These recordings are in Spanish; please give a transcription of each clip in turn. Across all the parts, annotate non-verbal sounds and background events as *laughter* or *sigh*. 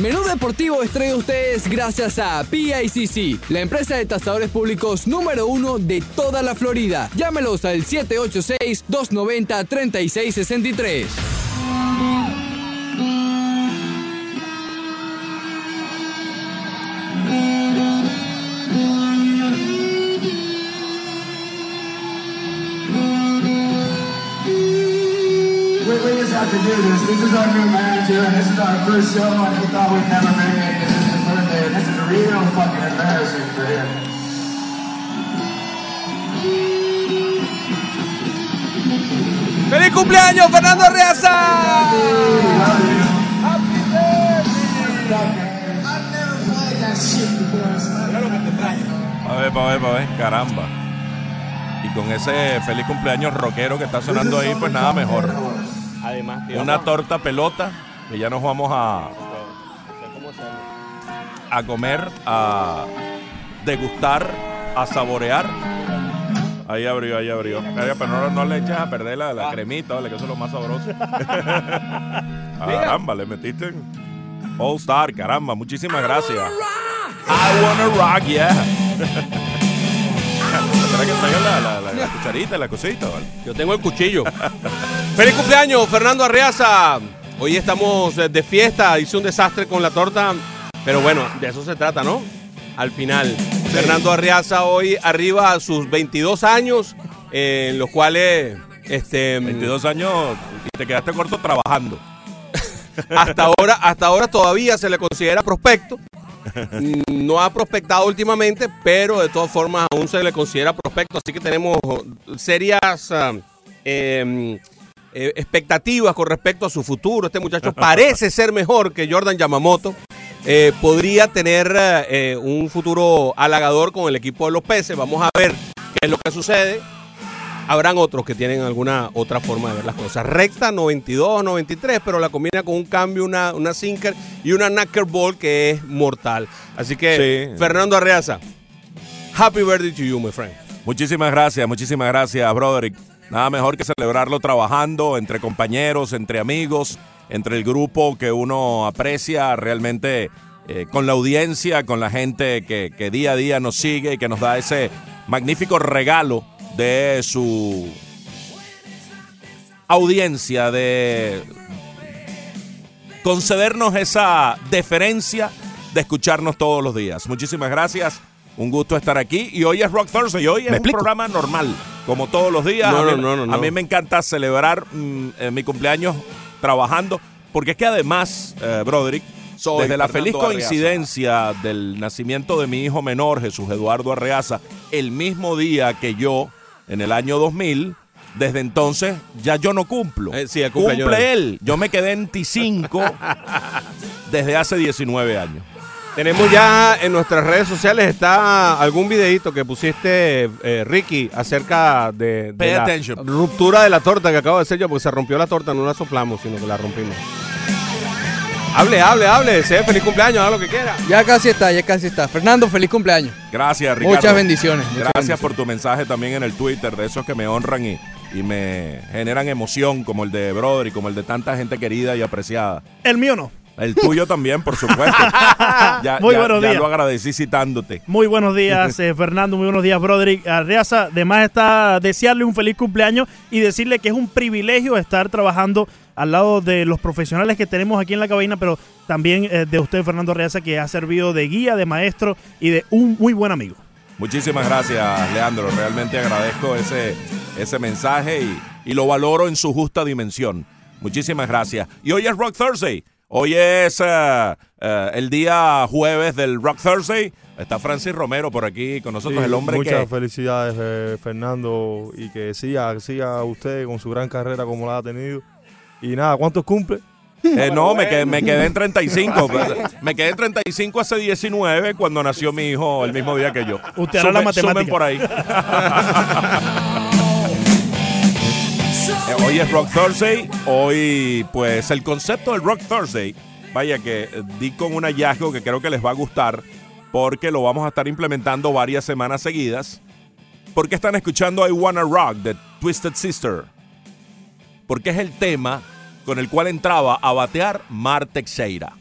Menú Deportivo estrella ustedes gracias a PICC, la empresa de tasadores públicos número uno de toda la Florida. Llámelos al 786-290-3663. Do this. This is our new manager, and this is our first show, and we thought we'd never make it. This is his birthday, and this is real fucking embarrassing for him. ¡Feliz cumpleaños, Fernando Arreaza! I've never played that shit before. A ver, pa' ver, pa' ver, caramba. Y con ese feliz cumpleaños rockero que está sonando ahí, pues nada mejor. Una torta pelota, que ya nos vamos a, a comer, a degustar, a saborear. Ahí abrió, ahí abrió. Pero no, no le eches a perder la, la cremita, ¿vale? Que eso es lo más sabroso. *laughs* *laughs* caramba, le metiste All Star, caramba. Muchísimas gracias. I wanna rock, yeah. *laughs* Espera que traiga la, la, la- la cucharita, la cosita, ¿vale? Yo tengo el cuchillo. *laughs* ¡Feliz cumpleaños, Fernando Arreaza! Hoy estamos eh, de fiesta, hice un desastre con la torta, pero bueno, de eso se trata, ¿no? Al final, Fernando Arreaza hoy arriba a sus 22 años, eh, en los cuales este, 22 años y te quedaste corto trabajando. *laughs* hasta ahora, hasta ahora todavía se le considera prospecto. No ha prospectado últimamente, pero de todas formas aún se le considera prospecto. Así que tenemos serias ah, eh, eh, expectativas con respecto a su futuro. Este muchacho *laughs* parece ser mejor que Jordan Yamamoto. Eh, podría tener eh, un futuro halagador con el equipo de los peces. Vamos a ver qué es lo que sucede. Habrán otros que tienen alguna otra forma de ver las cosas. Recta 92, 93, pero la combina con un cambio, una, una sinker y una knuckleball que es mortal. Así que, Sí. Fernando Arreaza, happy birthday to you, my friend. Muchísimas gracias, muchísimas gracias, Broderick. Nada mejor que celebrarlo trabajando entre compañeros, entre amigos, entre el grupo que uno aprecia realmente eh, con la audiencia, con la gente que, que día a día nos sigue y que nos da ese magnífico regalo de su audiencia, de concedernos esa deferencia de escucharnos todos los días. Muchísimas gracias. Un gusto estar aquí. Y hoy es Rock Thursday. Hoy es un explico? programa normal, como todos los días. No, a, mí, no, no, no, a mí me encanta celebrar mm, eh, mi cumpleaños trabajando, porque es que además, eh, Broderick, Soy desde la feliz Arreaza. coincidencia del nacimiento de mi hijo menor, Jesús Eduardo Arreaza, el mismo día que yo, en el año 2000, desde entonces ya yo no cumplo. Eh, sí, Cumple él. Yo me quedé en T5 *laughs* desde hace 19 años. Tenemos ya en nuestras redes sociales está algún videito que pusiste, eh, Ricky, acerca de, la attention. ruptura de la torta que acabo de hacer yo, porque se rompió la torta, no la soplamos, sino que la rompimos. Hable, hable, hable, feliz cumpleaños, haga lo que quiera. Ya casi está, ya casi está. Fernando, feliz cumpleaños. Gracias, Ricardo. Muchas bendiciones. muchas Gracias bendiciones. por tu mensaje también en el Twitter, de esos que me honran y, y me generan emoción, como el de Brother y como el de tanta gente querida y apreciada. El mío no. El tuyo también, por supuesto. *laughs* ya, Muy ya- buenos ya días. lo agradecí citándote. Muy buenos días, *laughs* eh, Fernando. Muy buenos días, Broderick. Arreaza, además está desearle un feliz cumpleaños y decirle que es un privilegio estar trabajando al lado de los profesionales que tenemos aquí en la cabina, pero también eh, de usted, Fernando Arreaza, que ha servido de guía, de maestro y de un muy buen amigo. Muchísimas gracias, Leandro. Realmente agradezco ese, ese mensaje y, y lo valoro en su justa dimensión. Muchísimas gracias. Y hoy es Rock Thursday. Hoy es eh, el día jueves del Rock Thursday. Está Francis Romero por aquí con nosotros, Sí, el hombre muchas que... felicidades, eh, Fernando, y que siga, siga usted con su gran carrera como la ha tenido. Y nada, ¿cuántos cumple? Eh, no, me quedé, me quedé en *laughs* 35. *laughs* me quedé en 35 hace 19 cuando nació mi hijo el mismo día que yo. Usted hará la sumen matemática. por ahí. *laughs* Eh, hoy es Rock Thursday. Hoy, pues, el concepto del Rock Thursday, vaya que eh, di con un hallazgo que creo que les va a gustar, porque lo vamos a estar implementando varias semanas seguidas. Porque están escuchando I Wanna Rock de Twisted Sister. Porque es el tema con el cual entraba a batear Mar Teixeira.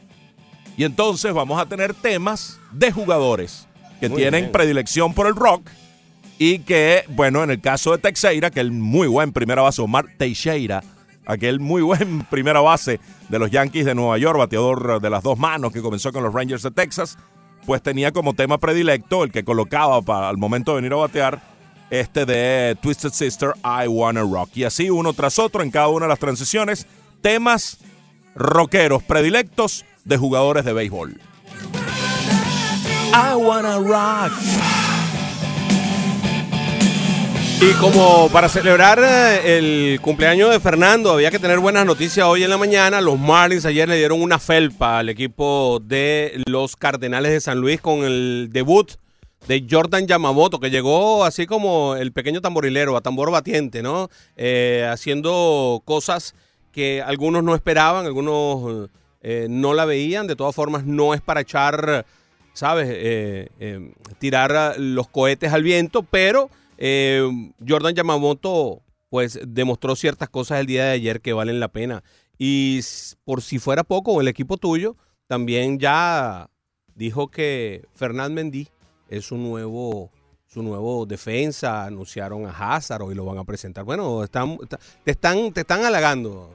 Y entonces vamos a tener temas de jugadores que Muy tienen bien. predilección por el rock y que, bueno, en el caso de Teixeira, que el muy buen primera base, Omar Teixeira, aquel muy buen *laughs* primera base de los Yankees de Nueva York, bateador de las dos manos que comenzó con los Rangers de Texas, pues tenía como tema predilecto el que colocaba para al momento de venir a batear este de Twisted Sister, I Wanna Rock. Y así uno tras otro en cada una de las transiciones, temas rockeros predilectos de jugadores de béisbol. I Wanna Rock. Y como para celebrar eh, el cumpleaños de Fernando, había que tener buenas noticias hoy en la mañana. Los Marlins ayer le dieron una felpa al equipo de los Cardenales de San Luis con el debut de Jordan Yamamoto, que llegó así como el pequeño tamborilero, a tambor batiente, ¿no? Eh, haciendo cosas que algunos no esperaban, algunos eh, no la veían. De todas formas, no es para echar, ¿sabes? Eh, eh, tirar los cohetes al viento, pero eh, Jordan Yamamoto pues demostró ciertas cosas el día de ayer que valen la pena. Y por si fuera poco, el equipo tuyo también ya dijo que Fernand Mendy es su nuevo su nuevo defensa, anunciaron a Hazard hoy lo van a presentar. Bueno, están, está- te están te están halagando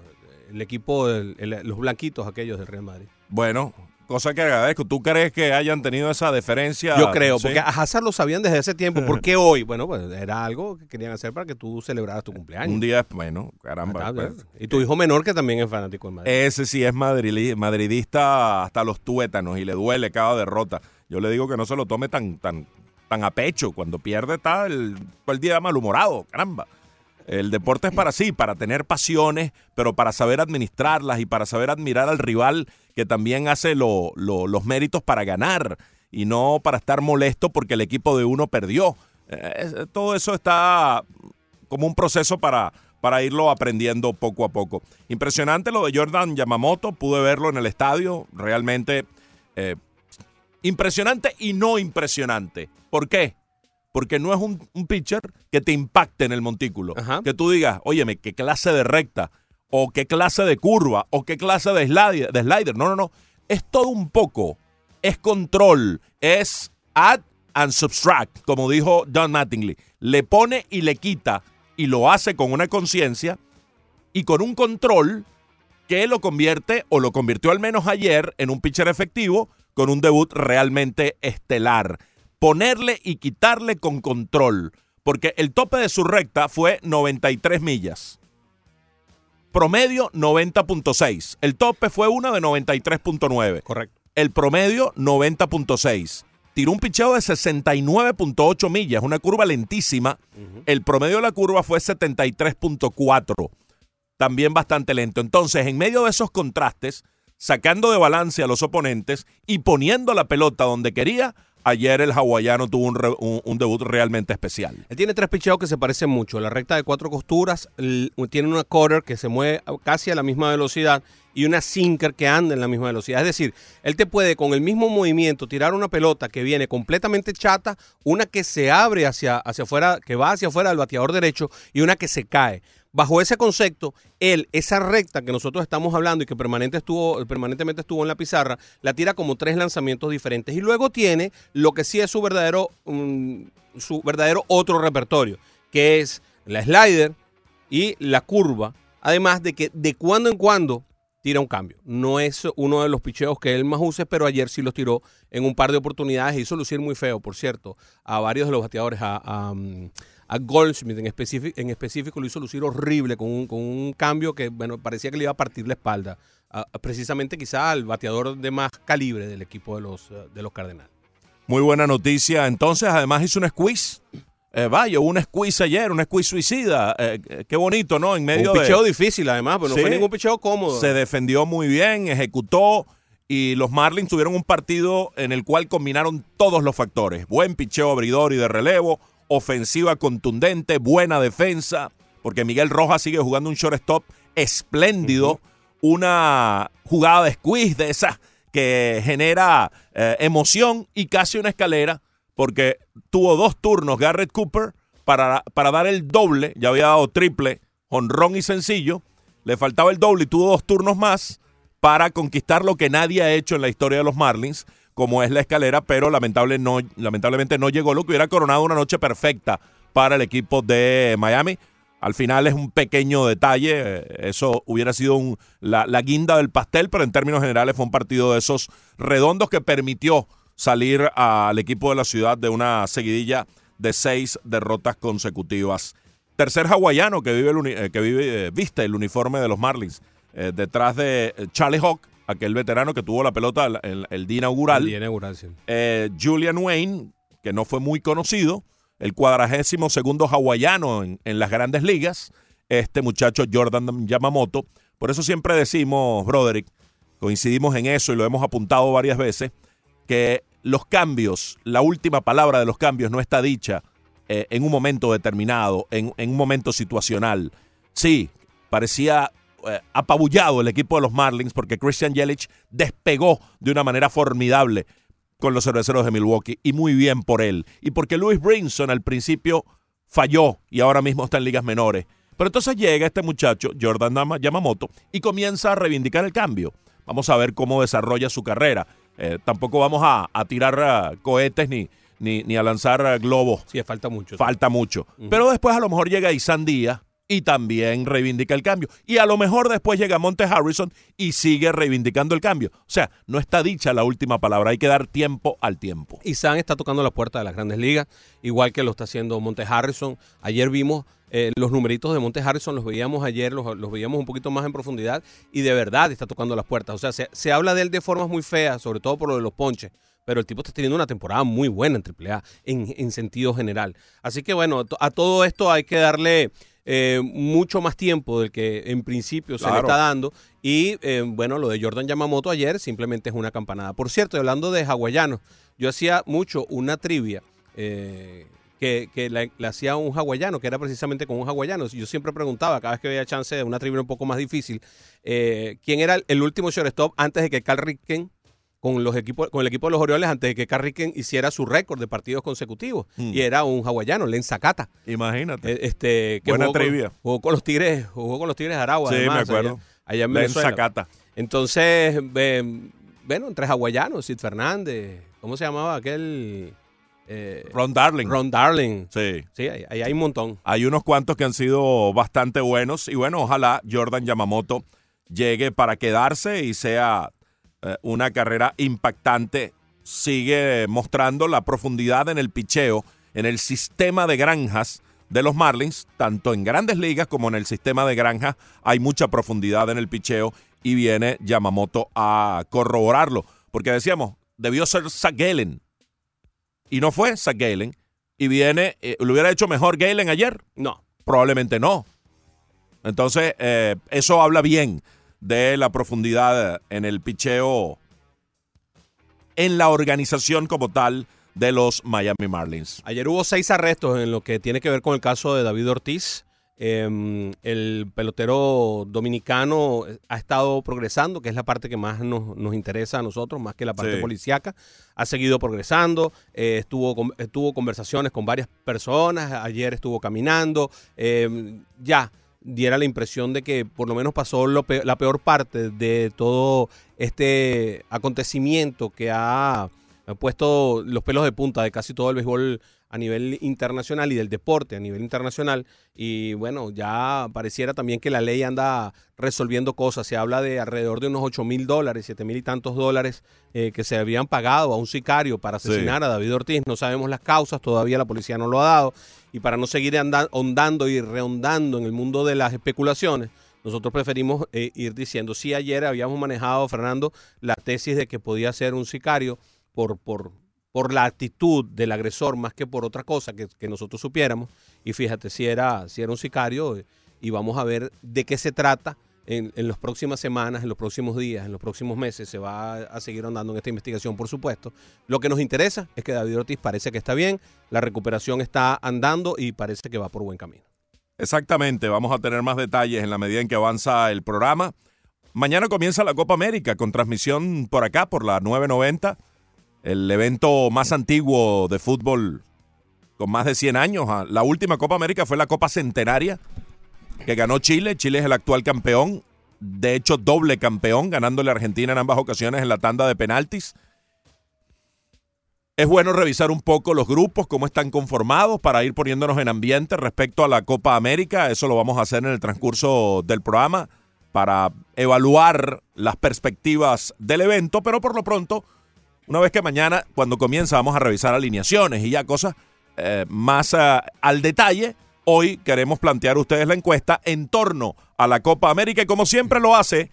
el equipo los blanquitos aquellos del Real Madrid. Bueno, cosa que agradezco. ¿Tú crees que hayan tenido esa deferencia? Yo creo, Sí. porque a Hazard lo sabían desde ese tiempo. ¿Por qué hoy? Bueno, pues era algo que querían hacer para que tú celebraras tu cumpleaños. Un día, bueno, caramba. Ah, pues, y tu hijo menor que también es fanático del Madrid. Ese sí es madridista hasta los tuétanos y le duele cada derrota. Yo le digo que no se lo tome tan, tan, tan a pecho. Cuando pierde está el, todo el día malhumorado, caramba. El deporte es para sí, para tener pasiones, pero para saber administrarlas y para saber admirar al rival que también hace lo- lo- los méritos para ganar y no para estar molesto porque el equipo de uno perdió. Eh, es- todo eso está como un proceso para, para irlo aprendiendo poco a poco. Impresionante lo de Jordan Yamamoto, pude verlo en el estadio, realmente eh, impresionante y no impresionante. ¿Por qué? Porque no es un, un pitcher que te impacte en el montículo. Ajá. Que tú digas, óyeme, qué clase de recta, o qué clase de curva, o qué clase de slider. De slider. No, no, no. Es todo un poco. Es control. Es add and subtract, como dijo Don Mattingly. Le pone y le quita, y lo hace con una conciencia y con un control que lo convierte, o lo convirtió al menos ayer, en un pitcher efectivo con un debut realmente estelar. Ponerle y quitarle con control, porque el tope de su recta fue 93 millas. Promedio 90.6. El tope fue una de 93.9. Correcto. El promedio 90.6. Tiró un picheo de 69.8 millas, una curva lentísima. El promedio de la curva fue 73.4 también bastante lento. Entonces, en medio de esos contrastes, sacando de balance a los oponentes y poniendo la pelota donde quería, ayer el hawaiano tuvo un, re- un- debut realmente especial. Él tiene tres picheos que se parecen mucho. La recta de cuatro costuras, tiene una cutter que se mueve casi a la misma velocidad y una sinker que anda en la misma velocidad. Es decir, él te puede con el mismo movimiento tirar una pelota que viene completamente chata, una que se abre hacia, hacia afuera, que va hacia afuera del bateador derecho y una que se cae. Bajo ese concepto, él, esa recta que nosotros estamos hablando y que estuvo, permanentemente estuvo en la pizarra, la tira como tres lanzamientos diferentes. Y luego tiene lo que sí es su verdadero, mm, su verdadero otro repertorio, que es la slider y la curva. Además de que de cuando en cuando tira un cambio. No es uno de los picheos que él más use, pero ayer sí los tiró en un par de oportunidades. Hizo lucir muy feo, por cierto, a varios de los bateadores, a, mm, a Goldsmith en específico, en específico lo hizo lucir horrible con un, con un cambio que, bueno, parecía que le iba a partir la espalda. a- a precisamente quizá al bateador de más calibre del equipo de los, eh, de los Cardenales. Muy buena noticia. Entonces, además hizo un squeeze. Eh, vaya, hubo un squeeze ayer, un squeeze suicida. Eh, eh, qué bonito, ¿no? En medio un de... picheo difícil además, pero Sí. no fue ningún picheo cómodo. Se defendió muy bien, ejecutó y los Marlins tuvieron un partido en el cual combinaron todos los factores. Buen picheo abridor y de relevo, ofensiva contundente, buena defensa, porque Miguel Rojas sigue jugando un shortstop espléndido, una jugada de squeeze de esas que genera eh, emoción y casi una escalera, porque tuvo dos turnos Garrett Cooper para, para dar el doble, ya había dado triple, honrón y sencillo, le faltaba el doble y tuvo dos turnos más para conquistar lo que nadie ha hecho en la historia de los Marlins, como es la escalera, pero lamentablemente no llegó lo que hubiera coronado una noche perfecta para el equipo de Miami. Al final es un pequeño detalle, eh, eso hubiera sido la, guinda del pastel, pero en términos generales fue un partido de esos redondos que permitió salir al equipo de la ciudad de una seguidilla de seis derrotas consecutivas. Tercer hawaiano que vive, el eh, que vive, eh, viste el uniforme de los Marlins, detrás de Charlie Hawk, aquel veterano que tuvo la pelota el, día inaugural. El día inaugural, sí. Eh, Julian Wayne, que no fue muy conocido, el cuadragésimo segundo hawaiano en, en las grandes ligas, este muchacho Jordan Yamamoto. Por eso siempre decimos, Broderick, coincidimos en eso y lo hemos apuntado varias veces, que los cambios, la última palabra de los cambios no está dicha eh, en un momento determinado, en, en un momento situacional. Sí, parecía eh, apabullado el equipo de los Marlins porque Christian Yelich despegó de una manera formidable con los cerveceros de Milwaukee y muy bien por él. Y porque Louis Brinson al principio falló y ahora mismo está en ligas menores. Pero entonces llega este muchacho, Jordan Yamamoto, y comienza a reivindicar el cambio. Vamos a ver cómo desarrolla su carrera. Eh, tampoco vamos a, a tirar ah, cohetes ni, ni, ni a lanzar globos Sí, falta mucho. falta mucho. Pero después a lo mejor llega Isan Díaz y también reivindica el cambio. Y a lo mejor después llega Monte Harrison y sigue reivindicando el cambio. O sea, no está dicha la última palabra, hay que dar tiempo al tiempo. Y San está tocando la puerta de las grandes ligas, igual que lo está haciendo Monte Harrison. Ayer vimos eh, los numeritos de Monte Harrison, los veíamos ayer, los, los veíamos un poquito más en profundidad y de verdad está tocando las puertas. O sea, se, se habla de él de formas muy feas, sobre todo por lo de los ponches. Pero el tipo está teniendo una temporada muy buena en AAA, en, en sentido general. Así que bueno, a todo esto hay que darle eh, mucho más tiempo del que en principio se le está dando. Y eh, bueno, lo de Jordan Yamamoto ayer simplemente es una campanada. Por cierto, y hablando de hawaianos, yo hacía mucho una trivia eh, que, que la, la hacía un hawaiano, que era precisamente con un hawaiano. Yo siempre preguntaba, cada vez que había chance de una trivia un poco más difícil, eh, quién era el, el último shortstop antes de que Carl Ripken con los equipos con el equipo de los Orioles antes de que Carl Ripken hiciera su récord de partidos consecutivos Mm. y era un hawaiano, Len Sakata. Imagínate. Eh, Este, que Buena jugó con- trivia. jugó con los Tigres, jugó con los Tigres de Aragua. Sí, me acuerdo. Allá, allá en Len. Zacata. Entonces, eh, bueno, entre hawaianos, Sid Fernández, ¿cómo se llamaba aquel? Eh, Ron Darling. Ron Darling. Sí. Sí, ahí, ahí hay un montón. Hay unos cuantos que han sido bastante buenos y bueno, ojalá Jordan Yamamoto llegue para quedarse y sea una carrera impactante. Sigue mostrando la profundidad en el picheo, en el sistema de granjas de los Marlins, tanto en grandes ligas como en el sistema de granjas. Hay mucha profundidad en el picheo y viene Yamamoto a corroborarlo. Porque decíamos, debió ser Zach Gallen. Y no fue Zach Gallen. Y viene, eh, ¿lo hubiera hecho mejor Galen ayer? No. Probablemente no. Entonces, eh, eso habla bien de la profundidad en el picheo en la organización como tal de los Miami Marlins. Ayer hubo seis arrestos en lo que tiene que ver con el caso de David Ortiz. Eh, el pelotero dominicano ha estado progresando, que es la parte que más nos, nos interesa a nosotros, más que la parte Sí. policíaca. Ha seguido progresando, eh, estuvo, con- tuvo conversaciones con varias personas, ayer estuvo caminando, eh, ya diera la impresión de que por lo menos pasó lo la peor parte de todo este acontecimiento que ha ha puesto los pelos de punta de casi todo el béisbol a nivel internacional y del deporte a nivel internacional. Y bueno, ya pareciera también que la ley anda resolviendo cosas. Se habla de alrededor de unos 8 mil dólares, 7 mil y tantos dólares eh, que se habían pagado a un sicario para Sí. asesinar a David Ortiz. No sabemos las causas, todavía la policía no lo ha dado. Y para no seguir ahondando y rehondando en el mundo de las especulaciones, nosotros preferimos eh, ir diciendo, sí, ayer habíamos manejado, Fernando, la tesis de que podía ser un sicario por, por, por la actitud del agresor más que por otra cosa que, que nosotros supiéramos. Y fíjate, si era, si era un sicario, eh, y vamos a ver de qué se trata en, las próximas semanas, en los próximos días, en los próximos meses. Se va a, a seguir andando en esta investigación, por supuesto. Lo que nos interesa es que David Ortiz parece que está bien, la recuperación está andando y parece que va por buen camino. Exactamente, vamos a tener más detalles en la medida en que avanza el programa. Mañana comienza la Copa América con transmisión por acá, por la 990, el evento más antiguo de fútbol con más de 100 años. Ah, La última Copa América fue la Copa Centenaria que ganó Chile. Chile es el actual campeón de hecho doble campeón, ganándole a Argentina en ambas ocasiones en la tanda de penaltis. Es bueno revisar un poco los grupos, cómo están conformados, para ir poniéndonos en ambiente respecto a la Copa América. Eso lo vamos a hacer en el transcurso del programa para evaluar las perspectivas del evento, pero por lo pronto, una vez que mañana, cuando comienza, vamos a revisar alineaciones y ya cosas eh, más eh, al detalle. Hoy queremos plantear ustedes la encuesta en torno a la Copa América y como siempre lo hace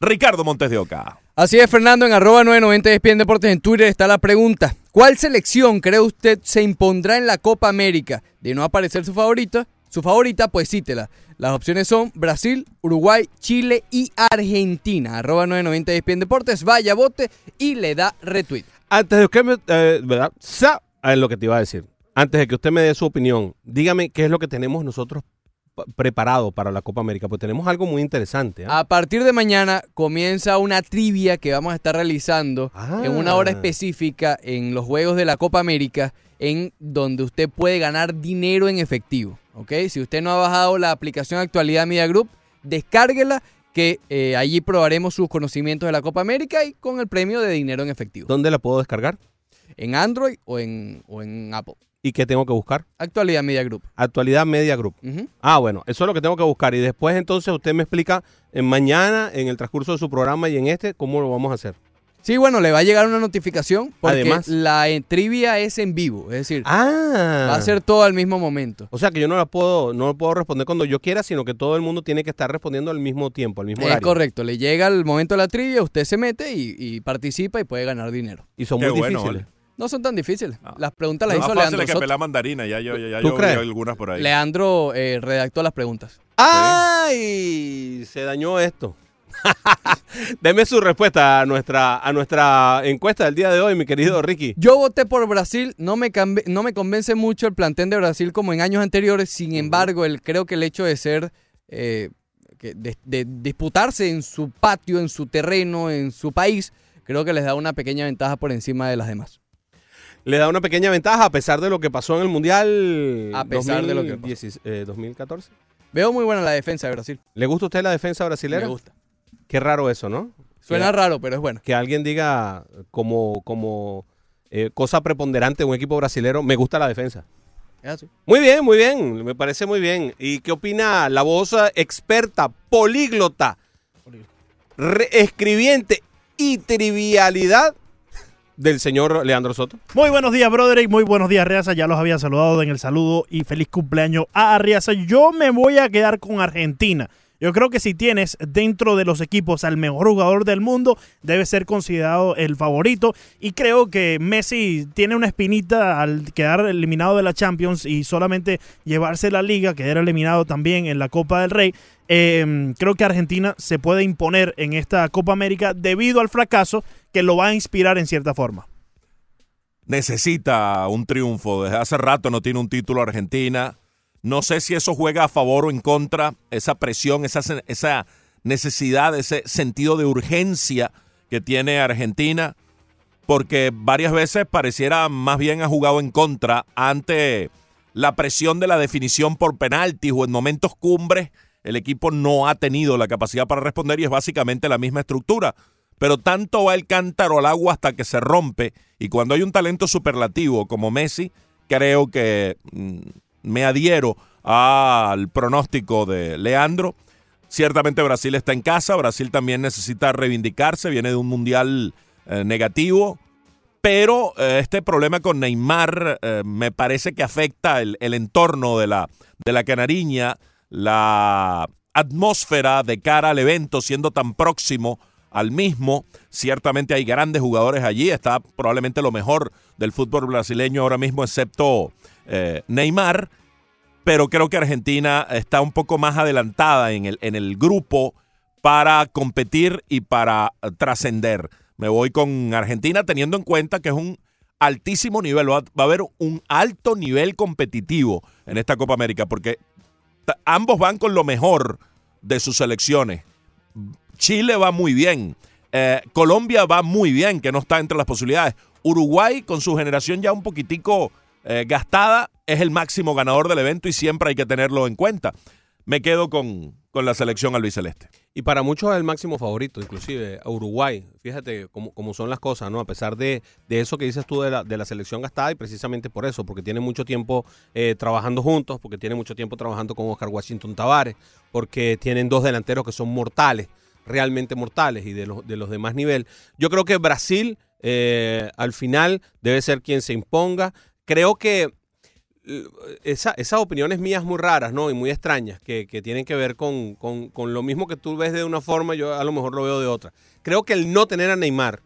Ricardo Montes de Oca. Así es, Fernando, en arroba 990 ESPN Deportes en Twitter está la pregunta. ¿Cuál selección cree usted se impondrá en la Copa América? De no aparecer su favorita, su favorita, pues cítela. Las opciones son Brasil, Uruguay, Chile y Argentina. Arroba 990 ESPN Deportes, vaya, vote y le da retweet. Antes de que me... eh, ¿Verdad? Sa- Es lo que te iba a decir. Antes de que usted me dé su opinión, dígame qué es lo que tenemos nosotros pa- preparado para la Copa América, pues tenemos algo muy interesante. ¿ah? A partir de mañana comienza una trivia que vamos a estar realizando Ah. en una hora específica en los Juegos de la Copa América, en donde usted puede ganar dinero en efectivo. ¿ok? Si usted no ha bajado la aplicación Actualidad Media Group, descárguela que eh, allí probaremos sus conocimientos de la Copa América y con el premio de dinero en efectivo. ¿Dónde la puedo descargar? En Android o en, o en Apple. ¿Y qué tengo que buscar? Actualidad Media Group. Actualidad Media Group. Ah, bueno, eso es lo que tengo que buscar. Y después entonces usted me explica en mañana, en el transcurso de su programa y en este, cómo lo vamos a hacer. Sí, bueno, le va a llegar una notificación porque Además. la eh, trivia es en vivo, es decir, Ah. va a ser todo al mismo momento. O sea que yo no la puedo, no puedo responder cuando yo quiera, sino que todo el mundo tiene que estar respondiendo al mismo tiempo, al mismo Es horario. correcto, le llega el momento de la trivia, usted se mete y, y participa y puede ganar dinero. Y son Qué muy bueno, difíciles. vale. No son tan difíciles. No. Las preguntas las Más hizo fácil Leandro que Soto. pelar mandarina, ya yo, ya, ya ¿Tú yo vi algunas por ahí. Leandro eh, redactó las preguntas. ¡Ay! Se dañó esto. *laughs* Deme su respuesta a nuestra, a nuestra encuesta del día de hoy, mi querido Ricky. Yo voté por Brasil, no me, no me convence mucho el plantel de Brasil como en años anteriores, sin embargo, el, creo que el hecho de ser, eh, que de, de disputarse en su patio, en su terreno, en su país, creo que les da una pequeña ventaja por encima de las demás. Le da una pequeña ventaja a pesar de lo que pasó en el Mundial A pesar de lo que pasó. 2010 eh, 2014. Veo muy buena la defensa de Brasil. ¿Le gusta a usted la defensa brasileña? Me gusta. Qué raro eso, ¿no? Suena Que- raro, pero es bueno. Que alguien diga como, como eh, cosa preponderante de un equipo brasilero, me gusta la defensa. Así. Muy bien, muy bien, me parece muy bien. ¿Y qué opina la voz experta, políglota, escribiente y trivialidad del señor Leandro Soto? Muy buenos días, Broderick. Muy buenos días, Arriaza. Ya los había saludado en el saludo y feliz cumpleaños a Arriaza. Yo me voy a quedar con Argentina. Yo creo que si tienes dentro de los equipos al mejor jugador del mundo, debe ser considerado el favorito. Y creo que Messi tiene una espinita al quedar eliminado de la Champions y solamente llevarse la liga, quedar eliminado también en la Copa del Rey. Eh, creo que Argentina se puede imponer en esta Copa América debido al fracaso que lo va a inspirar en cierta forma. necesita un triunfo. Desde hace rato no tiene un título Argentina. No sé si eso juega a favor o en contra, esa presión, esa, esa necesidad, ese sentido de urgencia que tiene Argentina, porque varias veces pareciera más bien ha jugado en contra ante la presión de la definición por penaltis o en momentos cumbres. El equipo no ha tenido la capacidad para responder y es básicamente la misma estructura pero tanto va el cántaro al agua hasta que se rompe. Y cuando hay un talento superlativo como Messi, creo que mm, me adhiero al pronóstico de Leandro. Ciertamente Brasil está en casa, Brasil también necesita reivindicarse, viene de un mundial eh, negativo, pero eh, este problema con Neymar eh, me parece que afecta el, el entorno de la, de la canariña, la atmósfera de cara al evento siendo tan próximo al mismo. Ciertamente hay grandes jugadores allí, está probablemente lo mejor del fútbol brasileño ahora mismo, excepto eh, Neymar, pero creo que Argentina está un poco más adelantada en el, en el grupo para competir y para eh, trascender. Me voy con Argentina teniendo en cuenta que es un altísimo nivel, va, a haber un alto nivel competitivo en esta Copa América, porque ambos van con lo mejor de sus selecciones. Chile va muy bien. Eh, Colombia va muy bien, que no está entre las posibilidades. Uruguay, con su generación ya un poquitico eh, gastada, es el máximo ganador del evento y siempre hay que tenerlo en cuenta. me quedo con, con la selección albiceleste. Y para muchos es el máximo favorito, inclusive a Uruguay. Fíjate cómo, cómo son las cosas, ¿no? A pesar de, de eso que dices tú de la, de la selección gastada, y precisamente por eso, porque tiene mucho tiempo eh, trabajando juntos, porque tiene mucho tiempo trabajando con Oscar Washington Tavares, porque tienen dos delanteros que son mortales, realmente mortales y de los, de los de más nivel. Yo creo que Brasil eh, al final debe ser quien se imponga. Creo que esa- esas opiniones mías muy raras, ¿no? Y muy extrañas, que, que tienen que ver con, con- con lo mismo que tú ves de una forma, yo a lo mejor lo veo de otra. Creo que el no tener a Neymar,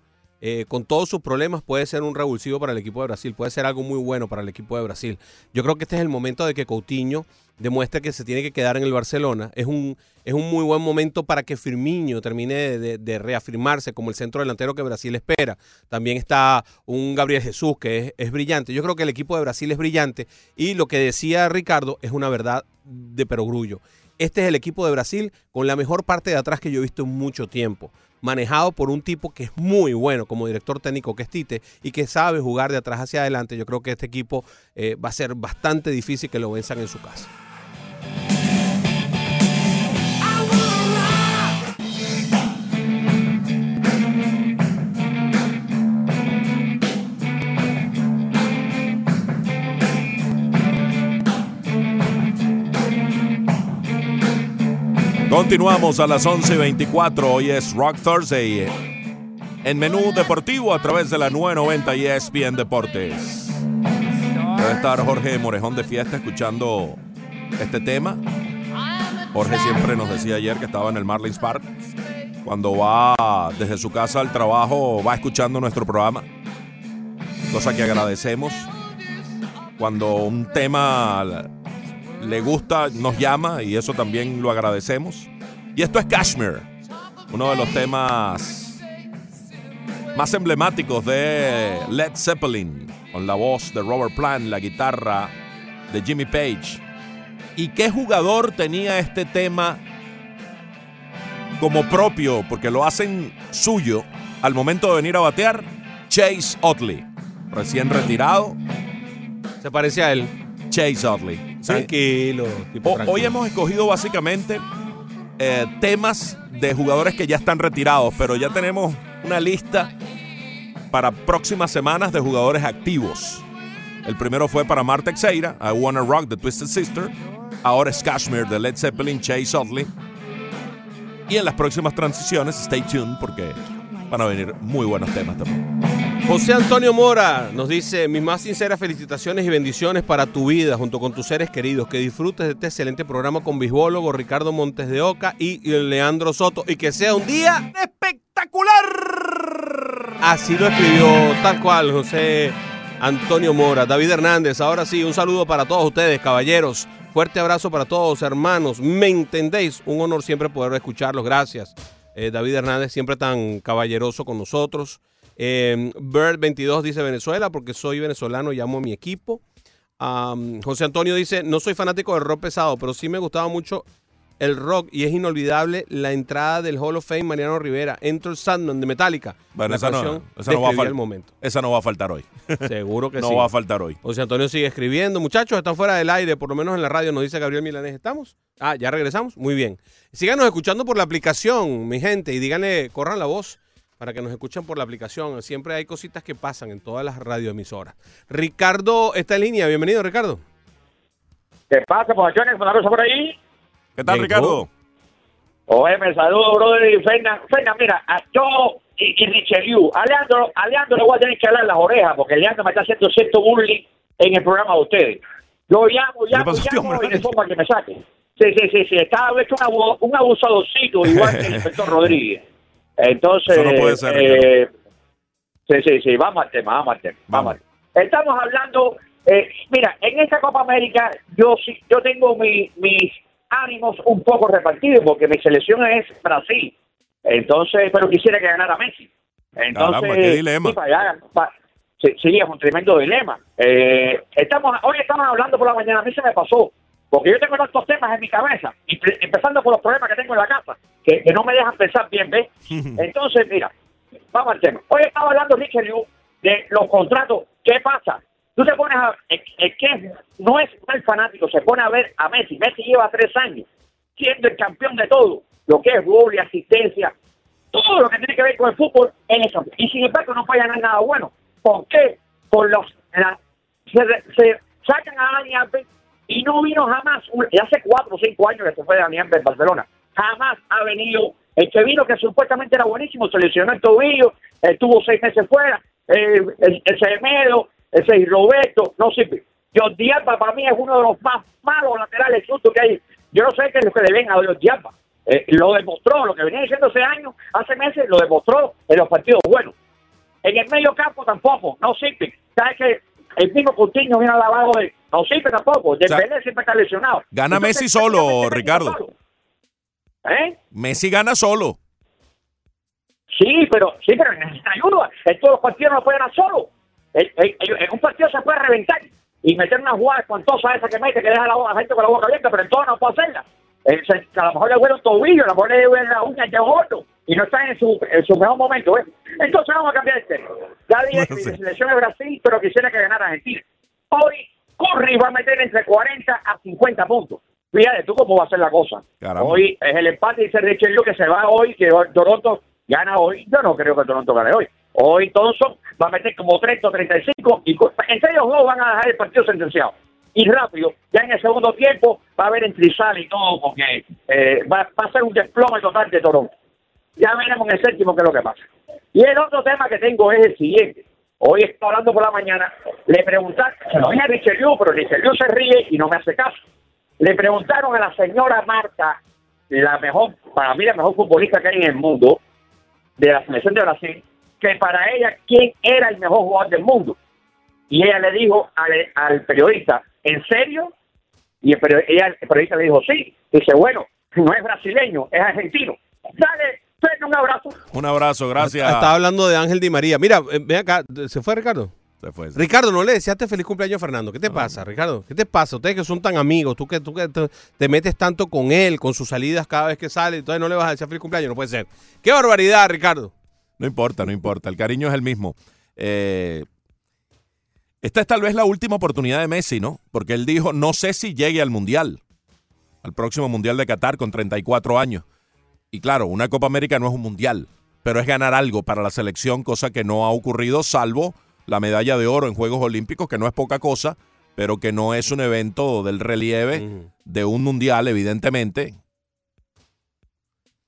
eh, con todos sus problemas, puede ser un revulsivo para el equipo de Brasil, puede ser algo muy bueno para el equipo de Brasil. Yo creo que este es el momento de que Coutinho demuestre que se tiene que quedar en el Barcelona. Es un, es un muy buen momento para que Firmino termine de, reafirmarse como el centro delantero que Brasil espera. También está un Gabriel Jesús que es, es brillante. Yo creo que el equipo de Brasil es brillante y lo que decía Ricardo es una verdad de perogrullo. Este es el equipo de Brasil con la mejor parte de atrás que yo he visto en mucho tiempo. Manejado por un tipo que es muy bueno como director técnico que es Tite y que sabe jugar de atrás hacia adelante. Yo creo que este equipo eh, va a ser bastante difícil que lo venzan en su casa. Continuamos a las 11 y 24. Hoy es Rock Thursday. En menú deportivo a través de la 990 y ESPN Deportes. Debe estar Jorge Morejón de fiesta escuchando este tema. Jorge siempre nos decía ayer que estaba en el Marlins Park. Cuando va desde su casa al trabajo, va escuchando nuestro programa. Cosa que agradecemos. Cuando un tema le gusta, nos llama y eso también lo agradecemos. Y esto es Kashmir, uno de los temas más emblemáticos de Led Zeppelin, con la voz de Robert Plant, la guitarra de Jimmy Page. ¿Y qué jugador tenía este tema como propio, porque lo hacen suyo al momento de venir a batear? Chase Otley, recién retirado, Se parece a él. Chase Otley. Tranquilo. tipo O- tranquilo. hoy hemos escogido básicamente eh, temas de jugadores que ya están retirados, pero ya tenemos una lista para próximas semanas de jugadores activos. El primero fue para Marta Teixeira, I Wanna Rock de Twisted Sister. Ahora es Kashmir de Led Zeppelin, Chase Utley. Y en las próximas transiciones, stay tuned porque van a venir muy buenos temas también. José Antonio Mora nos dice, mis más sinceras felicitaciones y bendiciones para tu vida junto con tus seres queridos. Que disfrutes de este excelente programa con bisbólogo Ricardo Montes de Oca y Leandro Soto y que sea un día espectacular. Así lo escribió tal cual José Antonio Mora. David Hernández, ahora sí, un saludo para todos ustedes, caballeros. Fuerte abrazo para todos, hermanos. ¿Me entendéis? Un honor siempre poder escucharlos. Gracias. Eh, David Hernández, siempre tan caballeroso con nosotros. Eh, Bird 22 dice Venezuela porque soy venezolano y amo a mi equipo. José Antonio dice, no soy fanático del rock pesado, pero sí me gustaba mucho el rock y es inolvidable la entrada del Hall of Fame Mariano Rivera, Enter Sandman de Metallica. Bueno, La esa no, esa no va a el momento. Esa no va a faltar hoy. *laughs* Seguro que no sí. va a faltar hoy. José Antonio sigue escribiendo. Muchachos, están fuera del aire, por lo menos en la radio, nos dice Gabriel Milanés. ¿Estamos? Ah, ya regresamos. Muy bien. Síganos escuchando por la aplicación, mi gente, y díganle, corran la voz para que nos escuchen por la aplicación. Siempre hay cositas que pasan en todas las radioemisoras. Ricardo está en línea. Bienvenido, Ricardo. ¿Qué pasa, muchachones? ¿Una cosa por ahí? ¿Qué tal, Ricardo? Oye, me saludo, brother. Y Fernan, Fernan, mira, a- yo y, y Richelieu, a Leandro, a Leandro le voy a tener que hablar las orejas, porque Leandro me está haciendo cierto bullying en el programa de ustedes. Yo llamo, llamo, llamo hombre? y le pongo para que me saque. Sí, sí, sí, sí, estaba hecho un, abu- un abusadorcito, igual que el inspector Rodríguez. Entonces, Eso no puede ser, eh, sí, sí, sí, vamos al tema, vamos al tema. Vamos. Estamos hablando, eh, mira, en esta Copa América yo sí, yo tengo mi- mis ánimos un poco repartidos porque mi selección es Brasil. Entonces, pero quisiera que ganara Messi. Entonces, Caramba, qué dilema. sí, para allá, pa- sí, sí, es un tremendo dilema. Eh, estamos, hoy estamos hablando por la mañana, a mí se me pasó, porque yo tengo tantos temas en mi cabeza, empezando por los problemas que tengo en la casa, que, que no me dejan pensar bien, ¿ves? Entonces, mira, vamos al tema. Hoy estaba hablando Richard Liu de los contratos. ¿Qué pasa? Tú te pones a... El, el que no es mal fanático se pone a ver a Messi. Messi lleva tres años siendo el campeón de todo, lo que es gol y asistencia, todo lo que tiene que ver con el fútbol en eso. Y sin embargo no puede ganar nada bueno. ¿Por qué? Por los la- se, se sacan a Dani Alves y no vino jamás, hace cuatro o cinco años que se fue Alves en Barcelona, jamás ha venido, el que vino que supuestamente era buenísimo, se lesionó el tobillo, estuvo seis meses fuera, eh, el Semedo, ese Roberto, no sirve. Jordi Alba para mí es uno de los más malos laterales justos que hay. Yo no sé qué es lo que le ven a Jordi Alba. Eh, lo demostró, lo que venía diciendo hace años, hace meses, lo demostró en los partidos buenos. En el medio campo tampoco, no sirve. ¿Sabes que El mismo Coutinho viene al lado de... No sirve tampoco. De sea, siempre está lesionado. gana Entonces, Messi solo, Ricardo. solo. ¿Eh? Messi gana solo. Sí, pero sí, pero necesita ayuda. En todos los partidos no lo puede ganar solo. En, en- en un partido se puede reventar y meter una jugada espantosa esa que mete, que deja a la, la gente con la boca abierta, pero en todo no puede hacerla. Se- a lo mejor le huele un tobillo, a lo mejor le huele la uña de gordo y no está en su, en su mejor momento. ¿eh? Entonces vamos a cambiar el tema. Ya dije que No sé. selección es Brasil, pero quisiera que ganara Argentina. Hoy Curry va a meter entre 40 a 50 puntos. Fíjate tú cómo va a ser la cosa. Caramba. Hoy es el empate, dice Richard que se va hoy, que Toronto gana hoy. Yo no creo que Toronto gane hoy. Hoy Thompson va a meter como 30 o 35 y entre ellos dos van a dejar el partido sentenciado. Y rápido, ya en el segundo tiempo va a haber entrizal y todo, porque eh, va, va a ser un desplome total de Toronto. Ya veremos en el séptimo qué es lo que pasa. Y el otro tema que tengo es el siguiente. Hoy estoy hablando por la mañana, le preguntaron, se lo a Richelieu, pero Richelieu se ríe y no me hace caso. Le preguntaron a la señora Marta, la mejor, para mí la mejor futbolista que hay en el mundo, de la selección de Brasil, que para ella quién era el mejor jugador del mundo. Y ella le dijo al, periodista, ¿en serio? Y el, perio- ella, el periodista le dijo, sí. Dice, bueno, no es brasileño, es argentino. Dale, Un abrazo. Un abrazo, gracias. Estaba hablando de Ángel Di María. Mira, eh, ven acá, ¿se fue Ricardo? Se fue. Ricardo, no le deseaste feliz cumpleaños a Fernando. ¿Qué te pasa, Ricardo? ¿Qué te pasa? Ustedes que son tan amigos, tú que, tú que te, te metes tanto con él, con sus salidas cada vez que sale, entonces no le vas a desear feliz cumpleaños, no puede ser. ¡Qué barbaridad, Ricardo! No importa, no importa. El cariño es el mismo. Eh, esta es tal vez la última oportunidad de Messi, ¿no? Porque él dijo, no sé si llegue al Mundial, al próximo Mundial de Qatar con 34 años. Y claro, una Copa América no es un Mundial, pero es ganar algo para la selección, cosa que no ha ocurrido, salvo la medalla de oro en Juegos Olímpicos, que no es poca cosa, pero que no es un evento del relieve de un Mundial, evidentemente,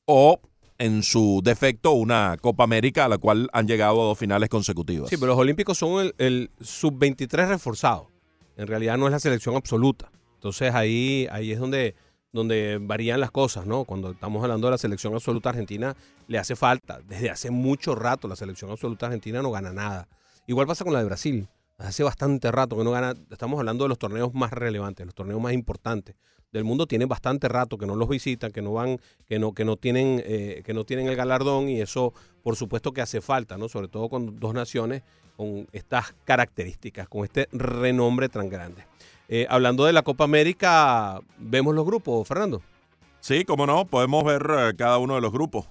o en su defecto una Copa América a la cual han llegado a dos finales consecutivas. Sí, pero los Olímpicos son el, el sub-23 reforzado. En realidad no es la selección absoluta. Entonces ahí, ahí es donde, donde varían las cosas, ¿no? Cuando estamos hablando de la selección absoluta argentina, le hace falta. Desde hace mucho rato la selección absoluta argentina no gana nada. Igual pasa con la de Brasil. Hace bastante rato que no gana. Estamos hablando de los torneos más relevantes, los torneos más importantes del mundo. Tienen bastante rato que no los visitan, que no van, que no, que no tienen, eh, que no tienen el galardón y eso, por supuesto, que hace falta, ¿no? Sobre todo con dos naciones con estas características, con este renombre tan grande. Eh, hablando de la Copa América, vemos los grupos, Fernando. Sí, como no, podemos ver eh, cada uno de los grupos.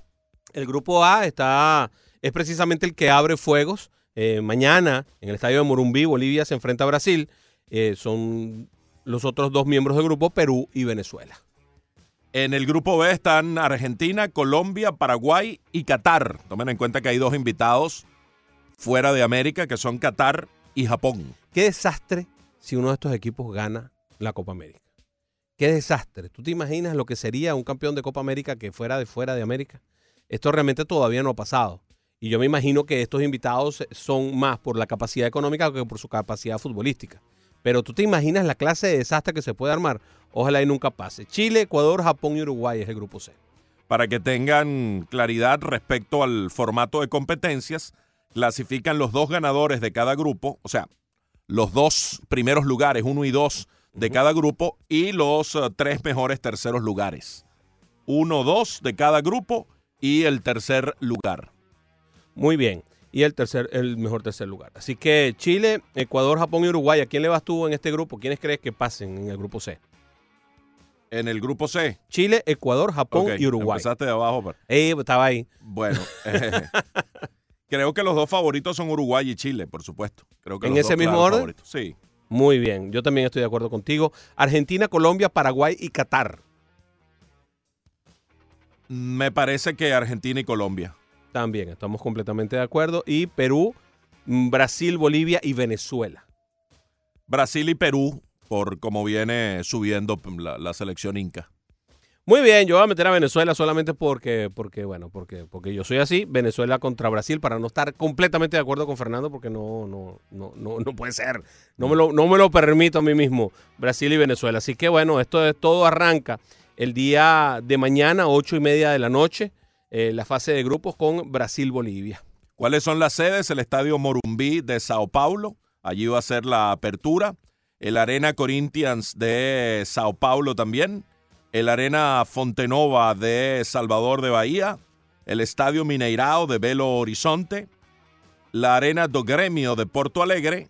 El grupo A está, es precisamente el que abre fuegos. Eh, mañana, en el estadio de Morumbí, Bolivia se enfrenta a Brasil. Son los otros dos miembros del grupo, Perú y Venezuela. En el grupo B están Argentina, Colombia, Paraguay y Qatar. Tomen en cuenta que hay dos invitados fuera de América, que son Qatar y Japón. Qué desastre si uno de estos equipos gana la Copa América. Qué desastre. ¿Tú te imaginas lo que sería un campeón de Copa América que fuera de fuera de América? Esto realmente todavía no ha pasado. Y yo me imagino que estos invitados son más por la capacidad económica que por su capacidad futbolística. Pero tú te imaginas la clase de desastre que se puede armar. Ojalá y nunca pase. Chile, Ecuador, Japón y Uruguay es el grupo C. Para que tengan claridad respecto al formato de competencias, clasifican los dos ganadores de cada grupo, o sea, los dos primeros lugares, uno y dos de cada grupo, y los eh, tres mejores terceros lugares. Uno, dos de cada grupo y el tercer lugar. Muy bien. Y el tercer, el mejor tercer lugar. Así que Chile, Ecuador, Japón y Uruguay. ¿A quién le vas tú en este grupo? ¿Quiénes crees que pasen en el grupo C? En el grupo C. Chile, Ecuador, Japón y Uruguay. Empezaste de abajo. pero- Eh, estaba ahí. Bueno, eh, *laughs* *laughs* creo que los dos favoritos son Uruguay y Chile, por supuesto. Creo que ¿En los ese dos mismo orden? favoritos. Sí. Muy bien. Yo también estoy de acuerdo contigo. Argentina, Colombia, Paraguay y Qatar. Me parece que Argentina y Colombia. También, estamos completamente de acuerdo. Y Perú, mm, Brasil, Bolivia y Venezuela. Brasil y Perú, por cómo viene subiendo la, la selección inca. Muy bien, yo voy a meter a Venezuela solamente porque, porque, bueno, porque, porque yo soy así. Venezuela contra Brasil para no estar completamente de acuerdo con Fernando porque no, no, no, no, no puede ser. No me, lo, no me lo permito a mí mismo, Brasil y Venezuela. Así que bueno, esto es, todo arranca el día de mañana, ocho y media de la noche, eh, la fase de grupos con Brasil-Bolivia. ¿Cuáles son las sedes? El Estadio Morumbí de Sao Paulo. Allí va a ser la apertura. El Arena Corinthians de Sao Paulo también el Arena Fontenova de Salvador de Bahía, el Estadio Mineirao de Belo Horizonte, la Arena do Gremio de Porto Alegre,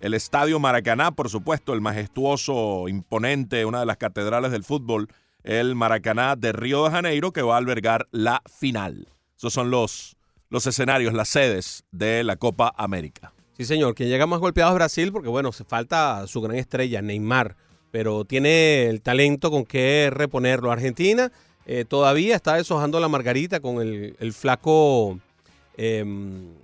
el Estadio Maracaná, por supuesto, el majestuoso, imponente, una de las catedrales del fútbol, el Maracaná de Río de Janeiro, que va a albergar la final. Esos son los, los escenarios, las sedes de la Copa América. Sí, señor. Quien llega más golpeado es Brasil, porque bueno, se falta su gran estrella, Neymar pero tiene el talento con que reponerlo. Argentina eh, todavía está deshojando la margarita con el, flaco... Em,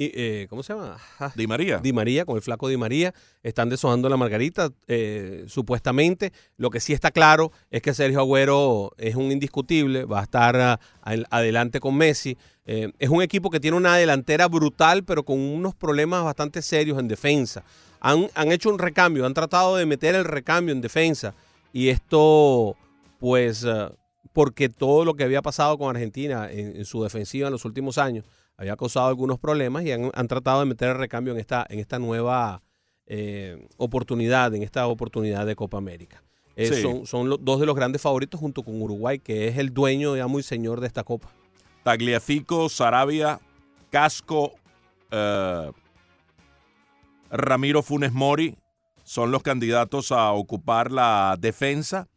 eh, ¿Cómo se llama? Di María. Di María, con el flaco Di María. Están deshojando la margarita, eh, supuestamente. Lo que sí está claro es que Sergio Agüero es un indiscutible, va a estar ah, adelante con Messi. es un equipo que tiene una delantera brutal, pero con unos problemas bastante serios en defensa han, hecho un recambio, han tratado de meter el recambio en defensa. Y esto, pues, eh, porque todo lo que había pasado con Argentina en, su defensiva en los últimos años había causado algunos problemas y han, tratado de meter el recambio en esta, en esta nueva eh, oportunidad, en esta oportunidad de Copa América. Eh, son, son dos de los grandes favoritos junto con Uruguay, que es el dueño ya muy señor de esta Copa. Tagliafico, Sarabia, Casco, Ramiro Funes Mori son los candidatos a ocupar la defensa.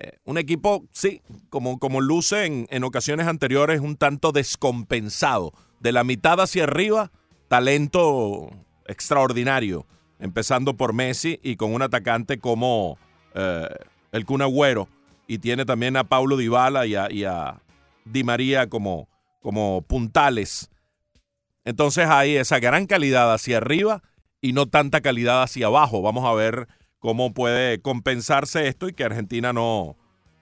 Eh, un equipo, sí, como, como luce en, en, ocasiones anteriores, un tanto descompensado. De la mitad hacia arriba, talento extraordinario, empezando por Messi y con un atacante como eh, el Kun Agüero. Y tiene también a Paulo Dybala y a, y a Di María como, como puntales. Entonces hay esa gran calidad hacia arriba y no tanta calidad hacia abajo. Vamos a ver cómo puede compensarse esto y que Argentina no,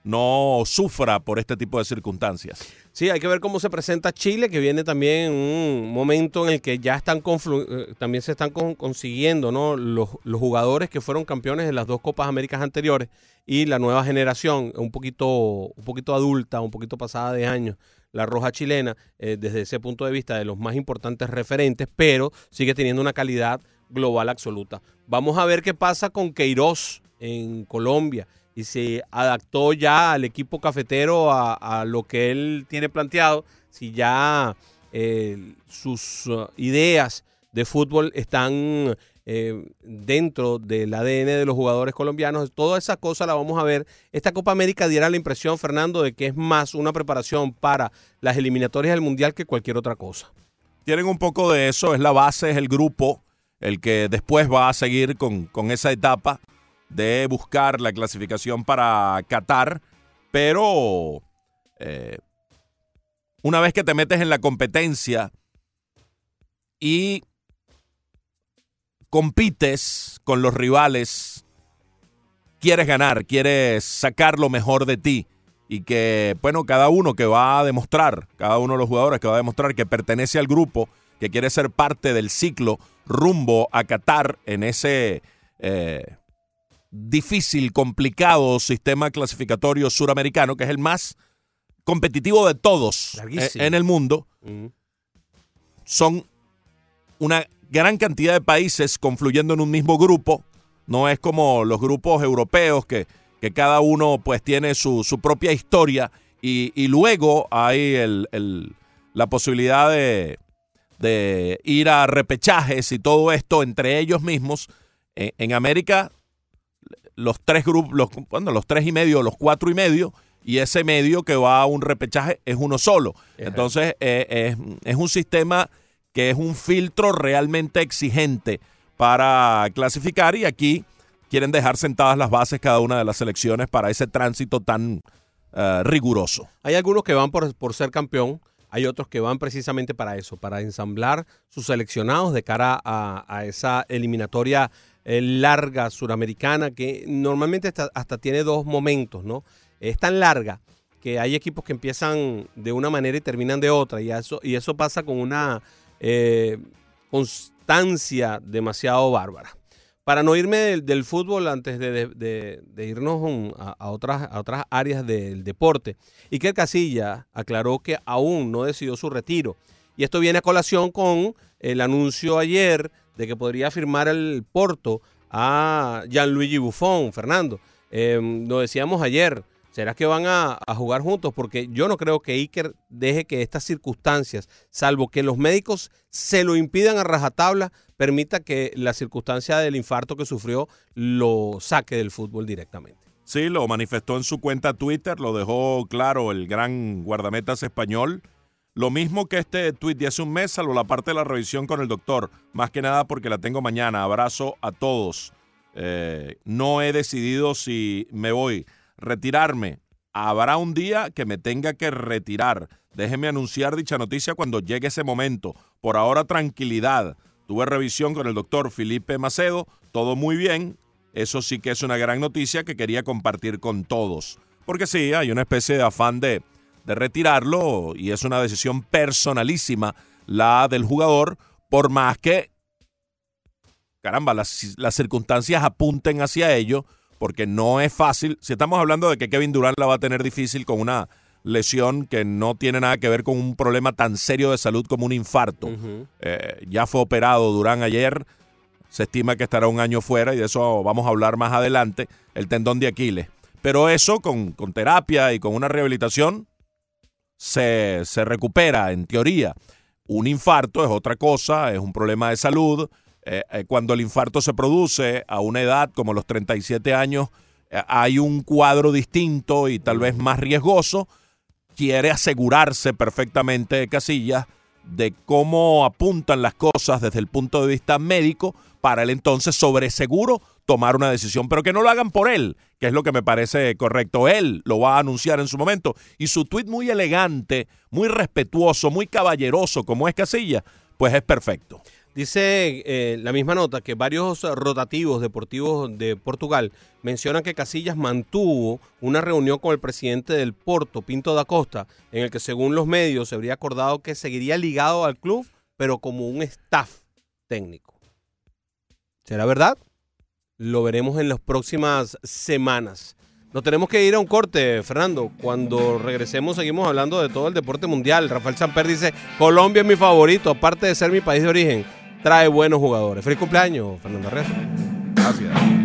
no sufra por este tipo de circunstancias. Sí, hay que ver cómo se presenta Chile, que viene también un momento en el que ya están eh, también se están consiguiendo ¿no? los, los, jugadores que fueron campeones en las dos Copas Américas anteriores y la nueva generación, un poquito, un poquito adulta, un poquito pasada de años, la roja chilena, eh, desde ese punto de vista de los más importantes referentes, pero sigue teniendo una calidad global absoluta. Vamos a ver qué pasa con Queiroz en Colombia y se adaptó ya al equipo cafetero a, lo que él tiene planteado, si ya eh, sus uh, ideas de fútbol están eh, dentro del ADN de los jugadores colombianos. Toda esa cosa la vamos a ver. Esta Copa América diera la impresión, Fernando, de que es más una preparación para las eliminatorias del Mundial que cualquier otra cosa. Tienen un poco de eso, es la base, es el grupo el que después va a seguir con, esa etapa de buscar la clasificación para Qatar, pero eh, una vez que te metes en la competencia y compites con los rivales, quieres ganar, quieres sacar lo mejor de ti y que, bueno, cada uno que va a demostrar, cada uno de los jugadores que va a demostrar que pertenece al grupo, que quiere ser parte del ciclo rumbo a Qatar en ese eh, difícil, complicado sistema clasificatorio suramericano, que es el más competitivo de todos eh, en el mundo, son una gran cantidad de países confluyendo en un mismo grupo. No es como los grupos europeos que, que cada uno pues tiene su, su propia historia y, luego hay la posibilidad de, de ir a repechajes y todo esto entre ellos mismos. En, América, los tres grupos, los, bueno, los tres y medio, los cuatro y medio, y ese medio que va a un repechaje es uno solo. Entonces, eh, es, un sistema que es un filtro realmente exigente para clasificar y aquí quieren dejar sentadas las bases cada una de las selecciones para ese tránsito tan, eh, riguroso. Hay algunos que van por, por ser campeón, hay otros que van precisamente para eso, para ensamblar sus seleccionados de cara a, esa eliminatoria eh, larga suramericana que normalmente hasta, hasta tiene dos momentos, ¿no? Es tan larga que hay equipos que empiezan de una manera y terminan de otra, y eso, y eso pasa con una eh, constancia demasiado bárbara. Para no irme del, fútbol antes de, irnos a, otras, áreas del deporte, Iker Casilla aclaró que aún no decidió su retiro. Y esto viene a colación con el anuncio ayer de que podría firmar el Porto a Gianluigi Buffon, Fernando. Eh, lo decíamos ayer, ¿será que van a, jugar juntos? Porque yo no creo que Iker deje que estas circunstancias, salvo que los médicos se lo impidan a rajatabla, permita que la circunstancia del infarto que sufrió lo saque del fútbol directamente. Sí, lo manifestó en su cuenta Twitter, lo dejó claro el gran guardametas español. Lo mismo que este tweet de hace un mes, salvo la parte de la revisión con el doctor. Más que nada porque la tengo mañana. Abrazo a todos. Eh, no he decidido si me voy retirarme. Habrá un día que me tenga que retirar. Déjeme anunciar dicha noticia cuando llegue ese momento. Por ahora, tranquilidad. Tuve revisión con el doctor Felipe Macedo. Todo muy bien. Eso sí que es una gran noticia que quería compartir con todos. Porque sí, hay una especie de afán de, de retirarlo y es una decisión personalísima la del jugador, por más que, caramba, las, las circunstancias apunten hacia ello, porque no es fácil. Si estamos hablando de que Kevin Durant la va a tener difícil con una lesión que no tiene nada que ver con un problema tan serio de salud como un infarto. Eh, ya fue operado Durán ayer, se estima que estará un año fuera y de eso vamos a hablar más adelante, el tendón de Aquiles. Pero eso con, con terapia y con una rehabilitación se, se recupera en teoría. Un infarto es otra cosa, es un problema de salud. Eh, eh, cuando el infarto se produce a una edad como los 37 años, eh, hay un cuadro distinto y tal vez más riesgoso. Quiere asegurarse perfectamente Casillas de cómo apuntan las cosas desde el punto de vista médico para él entonces sobre seguro tomar una decisión, pero que no lo hagan por él, que es lo que me parece correcto. Él lo va a anunciar en su momento y su tweet muy elegante, muy respetuoso, muy caballeroso como es Casilla, pues es perfecto. Dice eh, la misma nota que varios rotativos deportivos de Portugal mencionan que Casillas mantuvo una reunión con el presidente del Porto, Pinto da Costa, en el que según los medios se habría acordado que seguiría ligado al club, pero como un staff técnico. ¿Será verdad? Lo veremos en las próximas semanas. Nos tenemos que ir a un corte, Fernando. Cuando regresemos seguimos hablando de todo el deporte mundial. Rafael Samper dice, Colombia es mi favorito, aparte de ser mi país de origen, trae buenos jugadores. Feliz cumpleaños, Fernando Arreza. Gracias.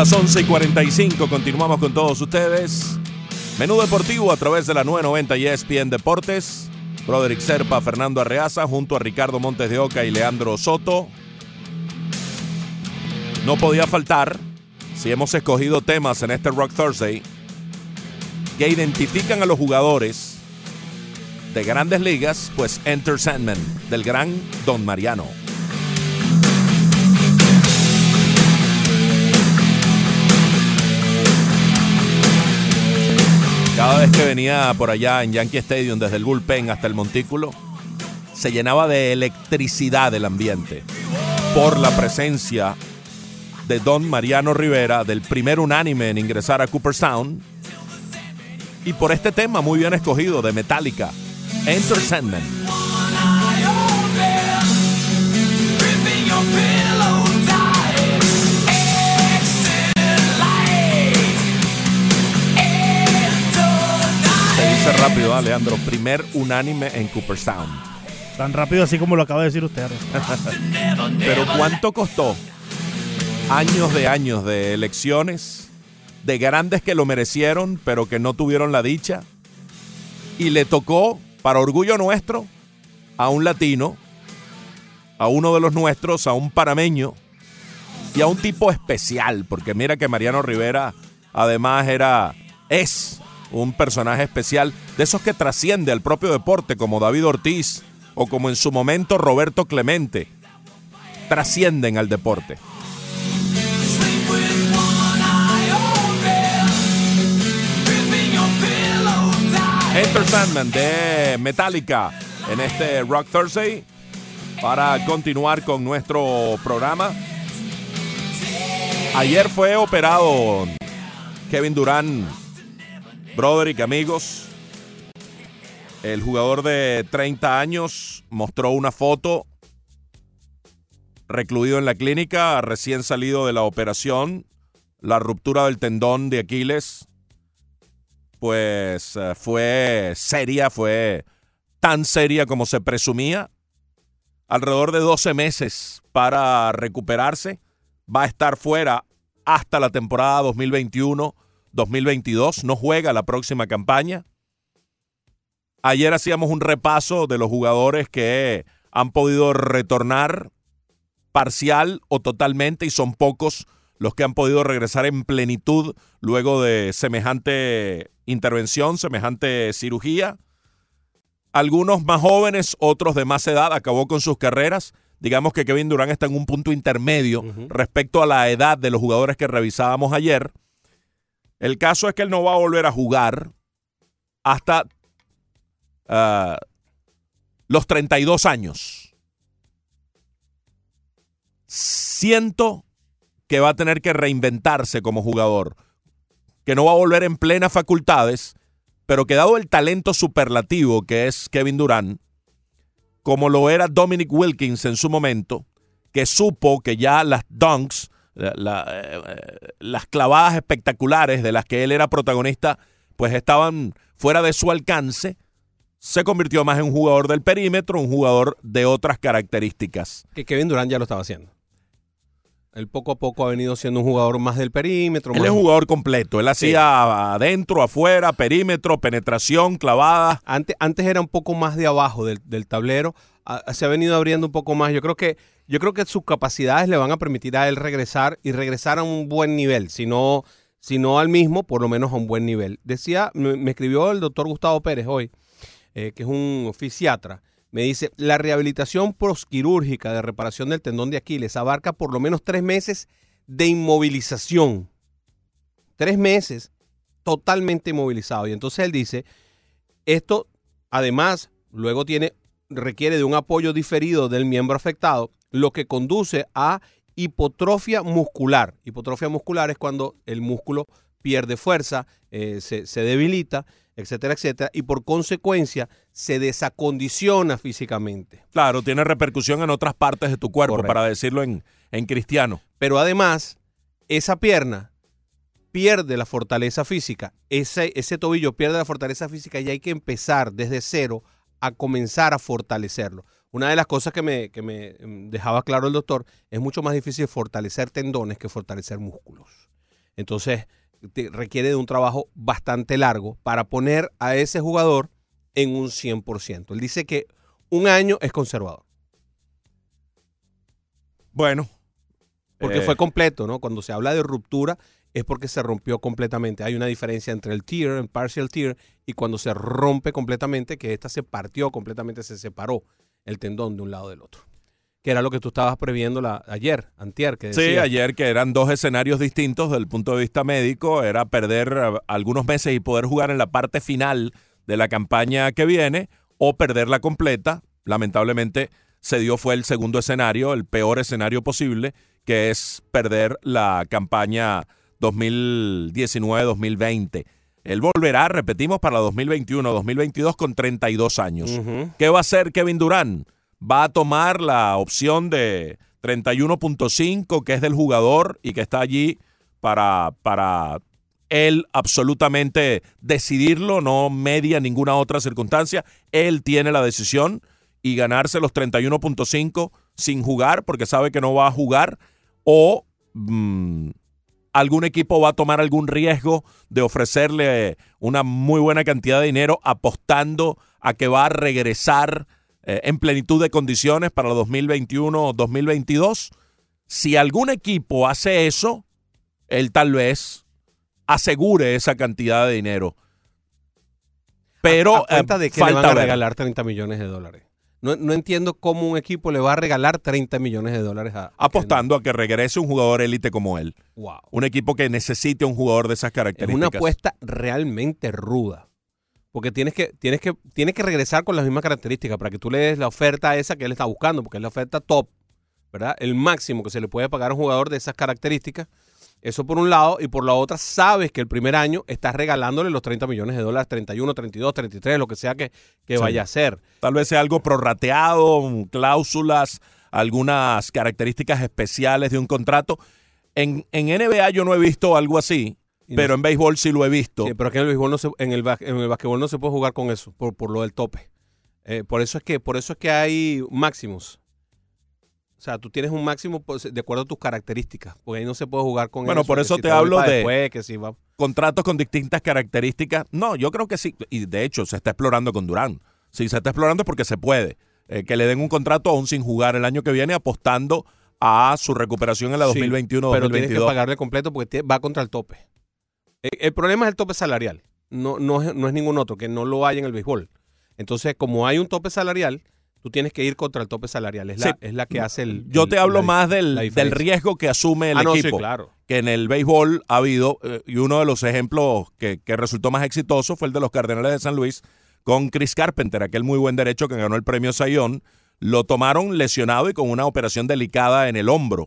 Las 11 y 45 continuamos con todos ustedes. Menú deportivo a través de la 990 y ESPN Deportes. Broderick Serpa, Fernando Arreaza, junto a Ricardo Montes de Oca y Leandro Soto. No podía faltar, si hemos escogido temas en este Rock Thursday, que identifican a los jugadores de grandes ligas, pues Enter Sandman, del gran Don Mariano. Cada vez que venía por allá en Yankee Stadium, desde el bullpen hasta el montículo, se llenaba de electricidad el ambiente por la presencia de Don Mariano Rivera, del primer unánime en ingresar a Cooperstown, y por este tema muy bien escogido de Metallica, Enter Sandman. Se dice rápido rápido, ¿ah, Leandro. Primer unánime en Cooperstown. Tan rápido así como lo acaba de decir usted. *laughs* Pero ¿cuánto costó? Años de años de elecciones, de grandes que lo merecieron, pero que no tuvieron la dicha. Y le tocó, para orgullo nuestro, a un latino, a uno de los nuestros, a un parameño y a un tipo especial, porque mira que Mariano Rivera además era, es un personaje especial, de esos que trasciende al propio deporte, como David Ortiz o como en su momento Roberto Clemente, trascienden al deporte. Enter Sandman de Metallica en este Rock Thursday para continuar con nuestro programa. Ayer fue operado Kevin Durán, Broderick, amigos. El jugador de 30 años mostró una foto recluido en la clínica, recién salido de la operación, la ruptura del tendón de Aquiles, pues eh, fue seria, fue tan seria como se presumía. Alrededor de 12 meses para recuperarse. Va a estar fuera hasta la temporada 2021-2022. No juega la próxima campaña. Ayer hacíamos un repaso de los jugadores que han podido retornar parcial o totalmente y son pocos los que han podido regresar en plenitud luego de semejante intervención, semejante cirugía. Algunos más jóvenes, otros de más edad, acabó con sus carreras. Digamos que Kevin Durán está en un punto intermedio respecto a la edad de los jugadores que revisábamos ayer. El caso es que él no va a volver a jugar hasta ah, los 32 años. Siento que va a tener que reinventarse como jugador, que no va a volver en plenas facultades, pero que dado el talento superlativo que es Kevin Durán, como lo era Dominic Wilkins en su momento, que supo que ya las dunks, la- la- eh, las clavadas espectaculares de las que él era protagonista, pues estaban fuera de su alcance, se convirtió más en un jugador del perímetro, un jugador de otras características. Que Kevin Durant ya lo estaba haciendo. Él poco a poco ha venido siendo un jugador más del perímetro. Él más- es un jugador completo. Él Sí. hacía adentro, afuera, perímetro, penetración, clavada. Antes, antes era un poco más de abajo del, del tablero. Se ha venido abriendo un poco más. Yo creo que yo creo que sus capacidades le van a permitir a él regresar y regresar a un buen nivel. Si no, si no al mismo, por lo menos a un buen nivel. Decía, me, me escribió el doctor Gustavo Pérez hoy, eh, que es un fisiatra. Me dice, la rehabilitación prosquirúrgica de reparación del tendón de Aquiles abarca por lo menos tres meses de inmovilización. Tres meses totalmente inmovilizado. Y entonces él dice, esto además luego tiene, requiere de un apoyo diferido del miembro afectado, lo que conduce a hipotrofia muscular. Hipotrofia muscular es cuando el músculo pierde fuerza, eh, se, se debilita, etcétera, etcétera, y por consecuencia se desacondiciona físicamente. Claro, tiene repercusión en otras partes de tu cuerpo, Correcto. para decirlo en, en cristiano. Pero además, esa pierna pierde la fortaleza física, ese, ese tobillo pierde la fortaleza física y hay que empezar desde cero a comenzar a fortalecerlo. Una de las cosas que me, que me mm, dejaba claro el doctor, es mucho más difícil fortalecer tendones que fortalecer músculos. Entonces, te- requiere de un trabajo bastante largo para poner a ese jugador en un 100%. Él dice que un año es conservador. Bueno. Porque eh, fue completo, ¿no? Cuando se habla de ruptura es porque se rompió completamente. Hay una diferencia entre el tear, el partial tear, y cuando se rompe completamente, que esta se partió completamente, se separó el tendón de un lado del otro. Que era lo que tú estabas previendo la, ayer, antier, que Sí, decías. ayer que eran dos escenarios distintos desde el punto de vista médico, era perder eh, algunos meses y poder jugar en la parte final de la campaña que viene o perderla completa. Lamentablemente se dio fue el segundo escenario, el peor escenario posible, que es perder la campaña 2019-2020. Él volverá, repetimos, para 2021-2022 con 32 años. ¿Qué va a hacer Kevin Durán? Va a tomar la opción de 31.5, que es del jugador y que está allí para, para él absolutamente decidirlo, no media ninguna otra circunstancia. Él tiene la decisión y ganarse los 31.5 sin jugar porque sabe que no va a jugar o mm, algún equipo va a tomar algún riesgo de ofrecerle una muy buena cantidad de dinero apostando a que va a regresar eh, en plenitud de condiciones para 2021 o 2022. Si algún equipo hace eso, él tal vez asegure esa cantidad de dinero. Pero ¿A cuenta eh, de que le falta van a regalar 30 millones de dólares? No, no entiendo cómo un equipo le va a regalar 30 millones de dólares a... apostando a que regrese un jugador élite como él. Wow. Un equipo que necesite un jugador de esas Es características. una apuesta realmente ruda. Porque tienes que, tienes que, tienes que regresar con las mismas características para que tú le des la oferta esa que él está buscando, porque es la oferta top, ¿verdad? El máximo que se le puede pagar a un jugador de esas características. Eso por un lado, y por la otra, sabes que el primer año estás regalándole los 30 millones de dólares, 31, 32, 33, lo que sea que, que Sí. vaya a ser. Tal vez sea algo prorrateado, cláusulas, algunas características especiales de un contrato. En, en NBA yo no he visto algo así, no pero sé- en béisbol sí lo he visto. Sí, pero aquí en el béisbol no se, en el, en el basquetbol no se puede jugar con eso, por, por lo del tope. Eh, por eso es que, por eso es que hay máximos. O sea, tú tienes un máximo pues, de acuerdo a tus características, porque ahí no se puede jugar con Bueno, eso. por eso te hablo de- después, que si va- Contratos con distintas características. No, yo creo que sí. Y de hecho, se está explorando con Durán. Si se está explorando es porque se puede. Eh, que le den un contrato aún sin jugar el año que viene, apostando a su recuperación en la Sí, 2021 pero tienes que 2022 pagarle completo porque te- va contra el tope. El, el problema es el tope salarial, no, no, es, no es ningún otro, que no lo hay en el béisbol. Entonces, como hay un tope salarial, tú tienes que ir contra el tope salarial. Es, la, Sí. es la que hace el. Yo el- te hablo la- más del, del riesgo que asume el Ah, no, sí, equipo. claro. que en el béisbol ha habido, eh, y uno de los ejemplos que, que resultó más exitoso fue el de los Cardenales de San Luis con Chris Carpenter, aquel muy buen derecho que ganó el premio Sayón. Lo tomaron lesionado y con una operación delicada en el hombro.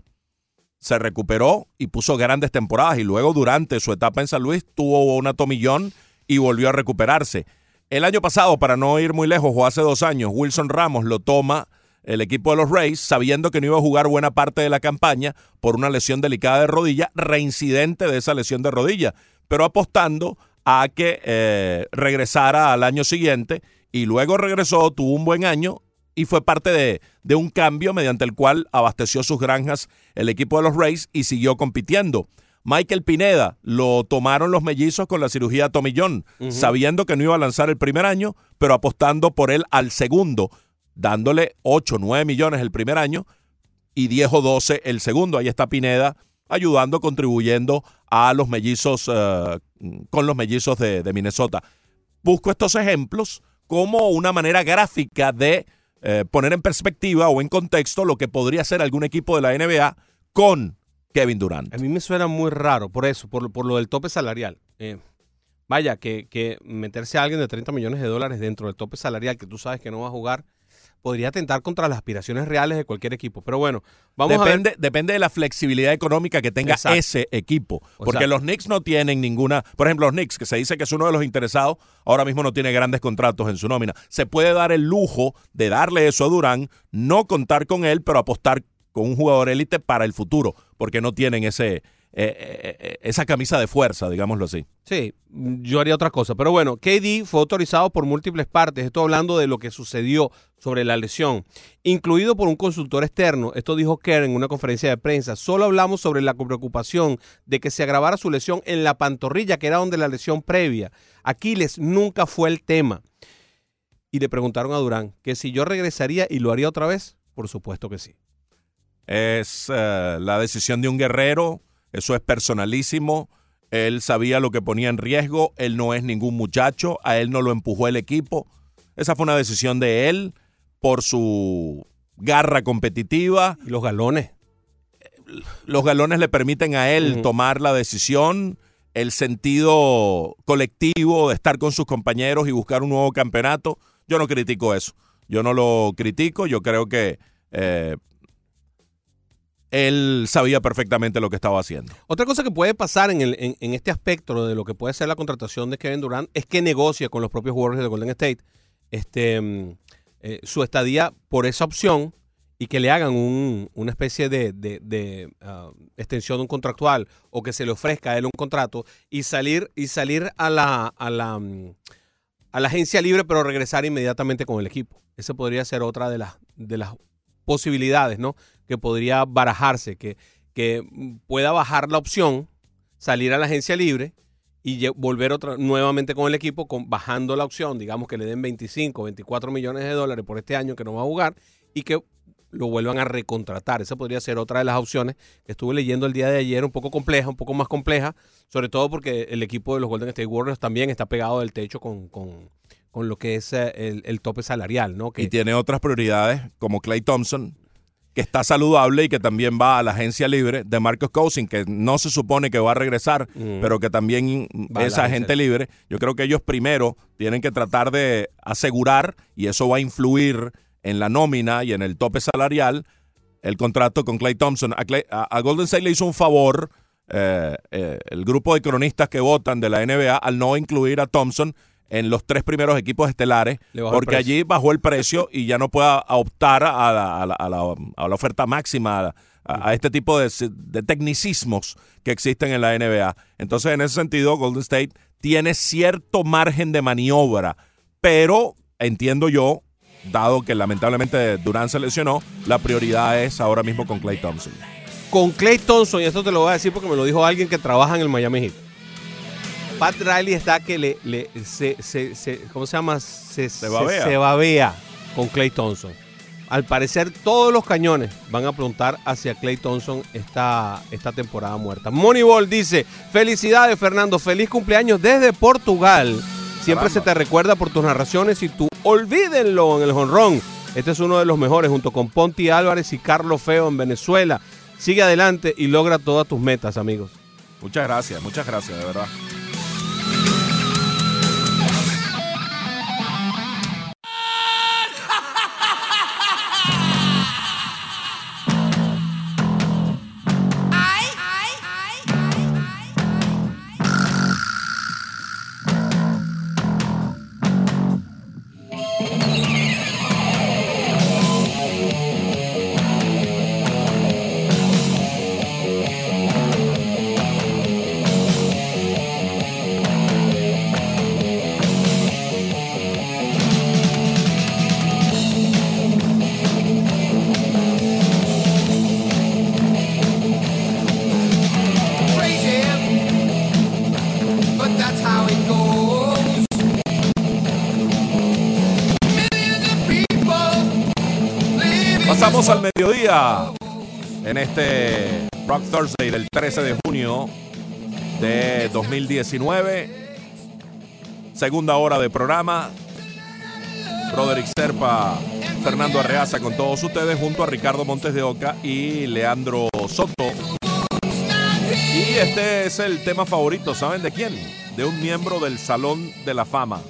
Se recuperó y puso grandes temporadas y luego durante su etapa en San Luis tuvo una tomillón y volvió a recuperarse. El año pasado, para no ir muy lejos, o hace dos años, Wilson Ramos lo toma el equipo de los Rays, sabiendo que no iba a jugar buena parte de la campaña por una lesión delicada de rodilla, reincidente de esa lesión de rodilla, pero apostando a que eh, regresara al año siguiente y luego regresó, tuvo un buen año y fue parte de, de un cambio mediante el cual abasteció sus granjas el equipo de los Rays y siguió compitiendo. Michael Pineda lo tomaron los mellizos con la cirugía tomillón, sabiendo que no iba a lanzar el primer año, pero apostando por él al segundo, dándole 8, 9 millones el primer año y 10 o 12 el segundo. Ahí está Pineda ayudando, contribuyendo a los mellizos, eh, con los mellizos de, de Minnesota. Busco estos ejemplos como una manera gráfica de eh, poner en perspectiva o en contexto lo que podría ser algún equipo de la NBA con Kevin Durant. A mí me suena muy raro por eso, por, lo- por lo del tope salarial. Eh, vaya, que, que meterse a alguien de 30 millones de dólares dentro del tope salarial que tú sabes que no va a jugar, podría atentar contra las aspiraciones reales de cualquier equipo. Pero bueno, vamos a ver. depende, depende de la flexibilidad económica que tenga Exacto. ese equipo. Porque los Knicks no tienen ninguna. Por ejemplo, los Knicks, que se dice que es uno de los interesados, ahora mismo no tiene grandes contratos en su nómina. Se puede dar el lujo de darle eso a Durán, no contar con él, pero apostar con un jugador élite para el futuro, porque no tienen ese, eh, eh, eh, esa camisa de fuerza, digámoslo así. Sí, yo haría otra cosa. Pero bueno, KD fue autorizado por múltiples partes. Estoy hablando de lo que sucedió sobre la lesión, incluido por un consultor externo. Esto dijo Kerr en una conferencia de prensa. Solo hablamos sobre la preocupación de que se agravara su lesión en la pantorrilla, que era donde la lesión previa. Aquiles nunca fue el tema. Y le preguntaron a Durán que si yo regresaría y lo haría otra vez. Por supuesto que sí. Es eh, la decisión de un guerrero, eso es personalísimo. Él sabía lo que ponía en riesgo, él no es ningún muchacho, a él no lo empujó el equipo. Esa fue una decisión de él por su garra competitiva. Y los galones. Los galones le permiten a él tomar la decisión, el sentido colectivo de estar con sus compañeros y buscar un nuevo campeonato. Yo no critico eso. Yo no lo critico. Yo creo que eh, él sabía perfectamente lo que estaba haciendo. Otra cosa que puede pasar en, el- en- en este aspecto de lo que puede ser la contratación de Kevin Durant es que negocia con los propios Warriors de Golden State este, mm, eh, su estadía por esa opción y que le hagan un- una especie de, de- de, ah, extensión contractual o que se le ofrezca a él un contrato y salir, y salir a, la, a, la, mm, a la agencia libre, pero regresar inmediatamente con el equipo. Esa podría ser otra de las, de las posibilidades, ¿no? Que podría barajarse, que, que pueda bajar la opción, salir a la agencia libre y volver otra, nuevamente con el equipo, con, bajando la opción, digamos que le den 25, 24 millones de dólares por este año que no va a jugar y que lo vuelvan a recontratar. Esa podría ser otra de las opciones que estuve leyendo el día de ayer, un poco compleja, un poco más compleja, sobre todo porque el equipo de los Golden State Warriors también está pegado del techo con, con, con lo que es eh, el, el tope salarial, ¿no? Que, Y tiene otras prioridades, como Clay Thompson, que está saludable y que también va a la agencia libre de Marcus Cousin, que no se supone que va a regresar, Mm. pero que también Va es agente libre. Yo creo que ellos primero tienen que tratar de asegurar, y eso va a influir en la nómina y en el tope salarial, el contrato con Clay Thompson. A, Clay- a- a Golden State le hizo un favor eh, eh, el grupo de cronistas que votan de la NBA al no incluir a Thompson en los tres primeros equipos estelares, porque allí bajó el precio y ya no pueda optar a la, a la- a la- a la oferta máxima, a, este tipo de, de tecnicismos que existen en la NBA. Entonces, en ese sentido, Golden State tiene cierto margen de maniobra, pero entiendo yo, dado que lamentablemente Durant se lesionó, la prioridad es ahora mismo con Clay Thompson. con Clay Thompson, y esto te lo voy a decir porque me lo dijo alguien que trabaja en el Miami Heat. Pat Riley está que le, le- se, se- se- ¿cómo se llama? Se, se- babea. se babea con Clay Thompson. Al parecer todos los cañones van a apuntar hacia Clay Thompson esta, esta temporada muerta. Moneyball dice, felicidades Fernando, feliz cumpleaños desde Portugal. Siempre se te recuerda por tus narraciones y tú olvídenlo en el jonrón. Este es uno de los mejores junto con Ponti Álvarez y Carlos Feo en Venezuela. Sigue adelante y logra todas tus metas, amigos. Muchas gracias, muchas gracias, de verdad. En este Rock Thursday del 13 de junio de 2019. Segunda hora de programa. Broderick Serpa, Fernando Arreaza con todos ustedes junto a Ricardo Montes de Oca y Leandro Soto. Y este es el tema favorito, ¿saben de quién? De un miembro del Salón de la Fama.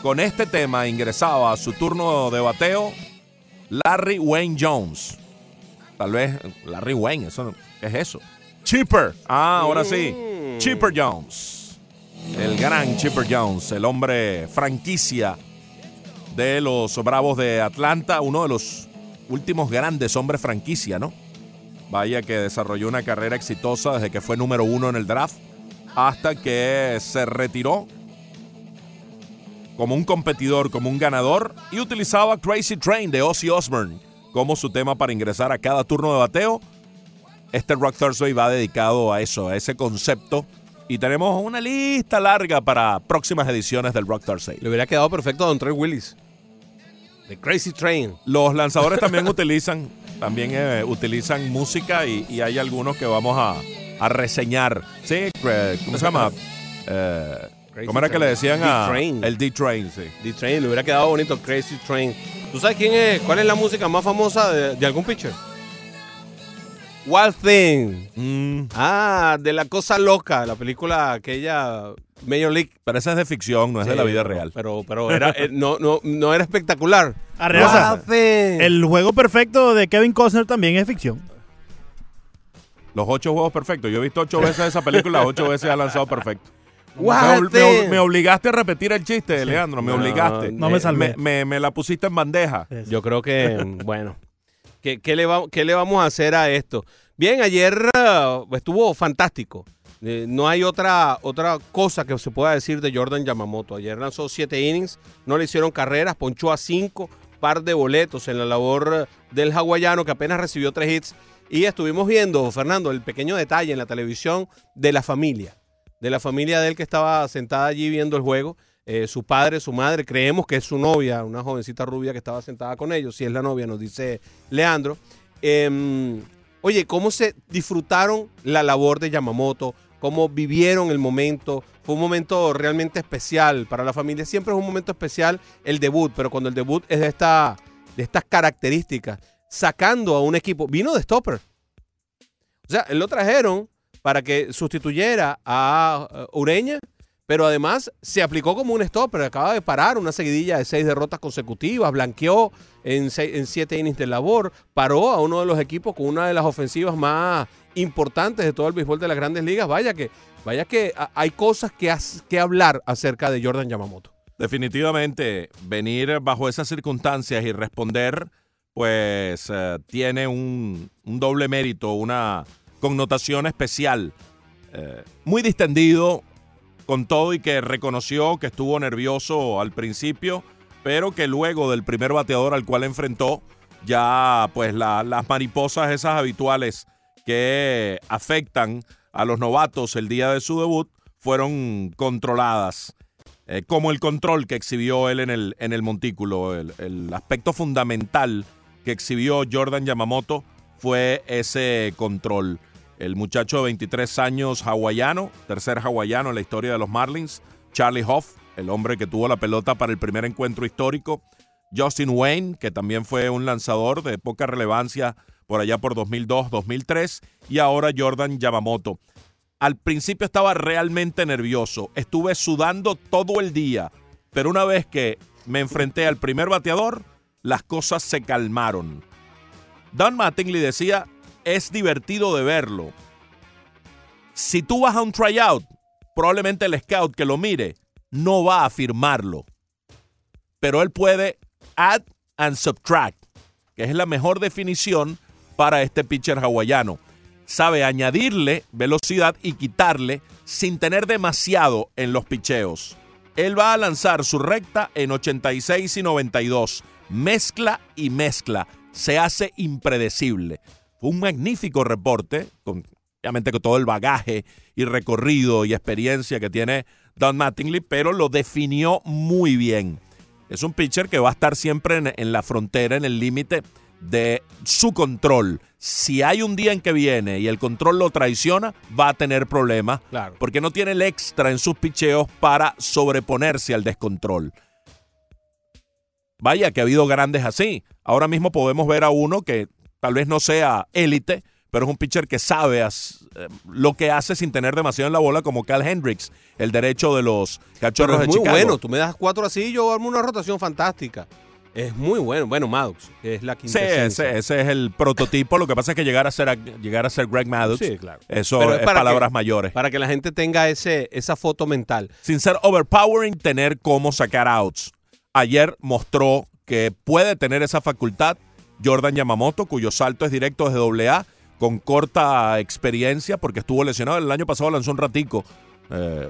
Con este tema ingresaba a su turno de bateo Larry Wayne Jones. Tal vez Larry Wayne, eso, no- ¿qué es eso? Chipper. Ah, ahora sí. Chipper Jones. El gran Chipper Jones, el hombre franquicia de los Bravos de Atlanta, uno de los últimos grandes hombres franquicia, ¿no? Vaya que desarrolló una carrera exitosa desde que fue número uno en el draft hasta que se retiró como un competidor, como un ganador y utilizaba Crazy Train de Ozzy Osbourne como su tema para ingresar a cada turno de bateo. Este Rock Thursday va dedicado a eso, a ese concepto y tenemos una lista larga para próximas ediciones del Rock Thursday. Le hubiera quedado perfecto a Don Trey Willis. The Crazy Train. Los lanzadores también *laughs* utilizan, también eh, utilizan música y, y hay algunos que vamos a, a reseñar. Sí, cre- ¿cómo se llama? *laughs* Eh, Crazy ¿Cómo era que le decían a D-Train. el D-Train? Sí. The Train, le hubiera quedado bonito Crazy Train. ¿Tú sabes quién es? ¿Cuál es la música más famosa de, de algún pitcher? Wild Thing. Mm, Ah, de la cosa loca, la película aquella Major League. pero esa es de ficción, no es de la vida real. Pero, pero era, eh, no, no, no era espectacular. Arreaza, Wild Thing. el juego perfecto de Kevin Costner también es ficción. Los ocho juegos perfectos. Yo he visto ocho veces esa película, ocho veces ha lanzado perfecto. Me, me me obligaste a repetir el chiste, Leandro, me No, obligaste. No me Eh, salvé. Me, me- me la pusiste en bandeja. Yo creo que, *laughs* bueno. ¿Qué, qué le va- qué le vamos a hacer a esto? Bien, ayer ah, estuvo fantástico. Eh, no hay otra, otra cosa que se pueda decir de Jordan Yamamoto. Ayer lanzó siete innings, no le hicieron carreras, ponchó a cinco, par de boletos en la labor eh, del hawaiano que apenas recibió tres hits. Y estuvimos viendo, Fernando, el pequeño detalle en la televisión de la familia. De la familia de él que estaba sentada allí viendo el juego. Eh, su padre, su madre, creemos que es su novia, una jovencita rubia que estaba sentada con ellos. Si es la novia, nos dice Leandro. Em, oye, ¿cómo se disfrutaron la labor de Yamamoto? ¿Cómo vivieron el momento? Fue un momento realmente especial para la familia. Siempre es un momento especial el debut, pero cuando el debut es de, esta, de estas características, sacando a un equipo, vino de stopper. O sea, lo trajeron para que sustituyera a eh, Ureña, pero además se aplicó como un stopper. Acaba de parar una seguidilla de seis derrotas consecutivas, blanqueó en, seis- en siete innings de labor, paró a uno de los equipos con una de las ofensivas más importantes de todo el béisbol de las grandes ligas. Vaya que, vaya que hay cosas que, has- que hablar acerca de Jordan Yamamoto. Definitivamente, venir bajo esas circunstancias y responder, pues eh, tiene un doble mérito, una connotación especial. Eh, muy distendido con todo y que reconoció que estuvo nervioso al principio, pero que luego del primer bateador al cual enfrentó, ya pues la- las mariposas esas habituales que afectan a los novatos el día de su debut fueron controladas eh, como el control que exhibió él en el, en el montículo. El, el aspecto fundamental que exhibió Jordan Yamamoto fue ese control. El muchacho de 23 años hawaiano, tercer hawaiano en la historia de los Marlins, Charlie Hoff, el hombre que tuvo la pelota para el primer encuentro histórico, Justin Wayne, que también fue un lanzador de poca relevancia por allá por 2002-2003, y ahora Jordan Yamamoto. Al principio estaba realmente nervioso, estuve sudando todo el día, pero una vez que me enfrenté al primer bateador, las cosas se calmaron. Don Mattingly decía, es divertido de verlo. Si tú vas a un tryout, probablemente el scout que lo mire no va a firmarlo. Pero él puede add and subtract, que es la mejor definición para este pitcher hawaiano. Sabe añadirle velocidad y quitarle sin tener demasiado en los picheos. Él va a lanzar su recta en 86 y 92. Mezcla y mezcla. Se hace impredecible. Un magnífico reporte, con, obviamente con todo el bagaje y recorrido y experiencia que tiene Don Mattingly, pero lo definió muy bien. Es un pitcher que va a estar siempre en, en la frontera, en el límite de su control. Si hay un día en que viene y el control lo traiciona, va a tener problemas. Claro. Porque no tiene el extra en sus picheos para sobreponerse al descontrol. Vaya que ha habido grandes así. Ahora mismo podemos ver a uno que tal vez no sea élite, pero es un pitcher que sabe as- eh, lo que hace sin tener demasiado en la bola, como Cal Hendricks, el derecho de los Pero cachorros es de muy Chicago. bueno. Tú me das cuatro así y yo armo una rotación fantástica. Es muy bueno. Bueno, Maddox, es la Sí, quinta ese, ese es el prototipo. Lo que pasa es que llegar a ser, llegar a ser Greg Maddox, Sí, claro. eso Pero es, para palabras que- mayores. Para que la gente tenga ese, esa foto mental. Sin ser overpowering, tener cómo sacar outs. Ayer mostró que puede tener esa facultad Jordan Yamamoto, cuyo salto es directo desde AA, con corta experiencia, porque estuvo lesionado. El año pasado lanzó un ratico. eh,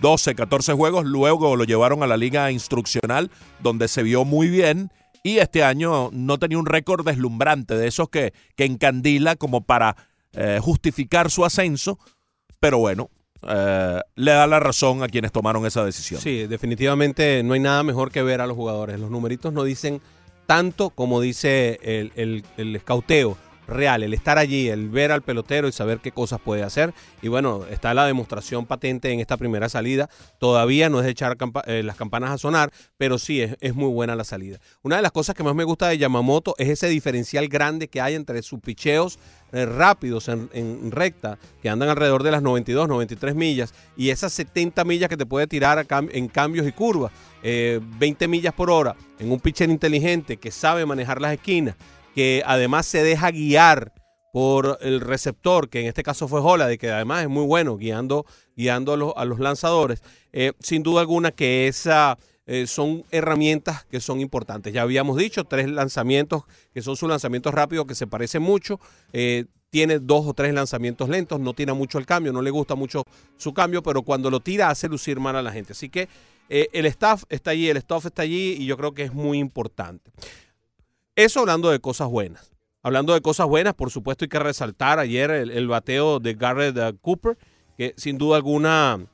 12, 14 juegos, luego lo llevaron a la liga instruccional, donde se vio muy bien, y este año no tenía un récord deslumbrante, de esos que, que encandila como para eh, justificar su ascenso, pero bueno, eh, le da la razón a quienes tomaron esa decisión. Sí, definitivamente no hay nada mejor que ver a los jugadores. Los numeritos no dicen tanto como dice el, el, el escauteo real, el estar allí, el ver al pelotero y saber qué cosas puede hacer. Y bueno, está la demostración patente en esta primera salida. Todavía no es echar eh, las campanas a sonar, pero sí es, es muy buena la salida. Una de las cosas que más me gusta de Yamamoto es ese diferencial grande que hay entre sus picheos rápidos en, recta, que andan alrededor de las 92, 93 millas, y esas 70 millas que te puede tirar en cambios y curvas, eh, 20 millas por hora, en un pitcher inteligente que sabe manejar las esquinas, que además se deja guiar por el receptor, que en este caso fue Holliday, que además es muy bueno guiando, guiando a, los, a los lanzadores. Eh, sin duda alguna que esa eh, son herramientas que son importantes. Ya habíamos dicho, tres lanzamientos que son sus lanzamientos rápidos que se parecen mucho. Eh, tiene dos o tres lanzamientos lentos, no tira mucho el cambio, no le gusta mucho su cambio, pero cuando lo tira hace lucir mal a la gente. Así que eh, el staff está allí, el staff está allí y yo creo que es muy importante. Eso hablando de cosas buenas. Hablando de cosas buenas, por supuesto hay que resaltar ayer el, bateo de Garrett Cooper, que sin duda alguna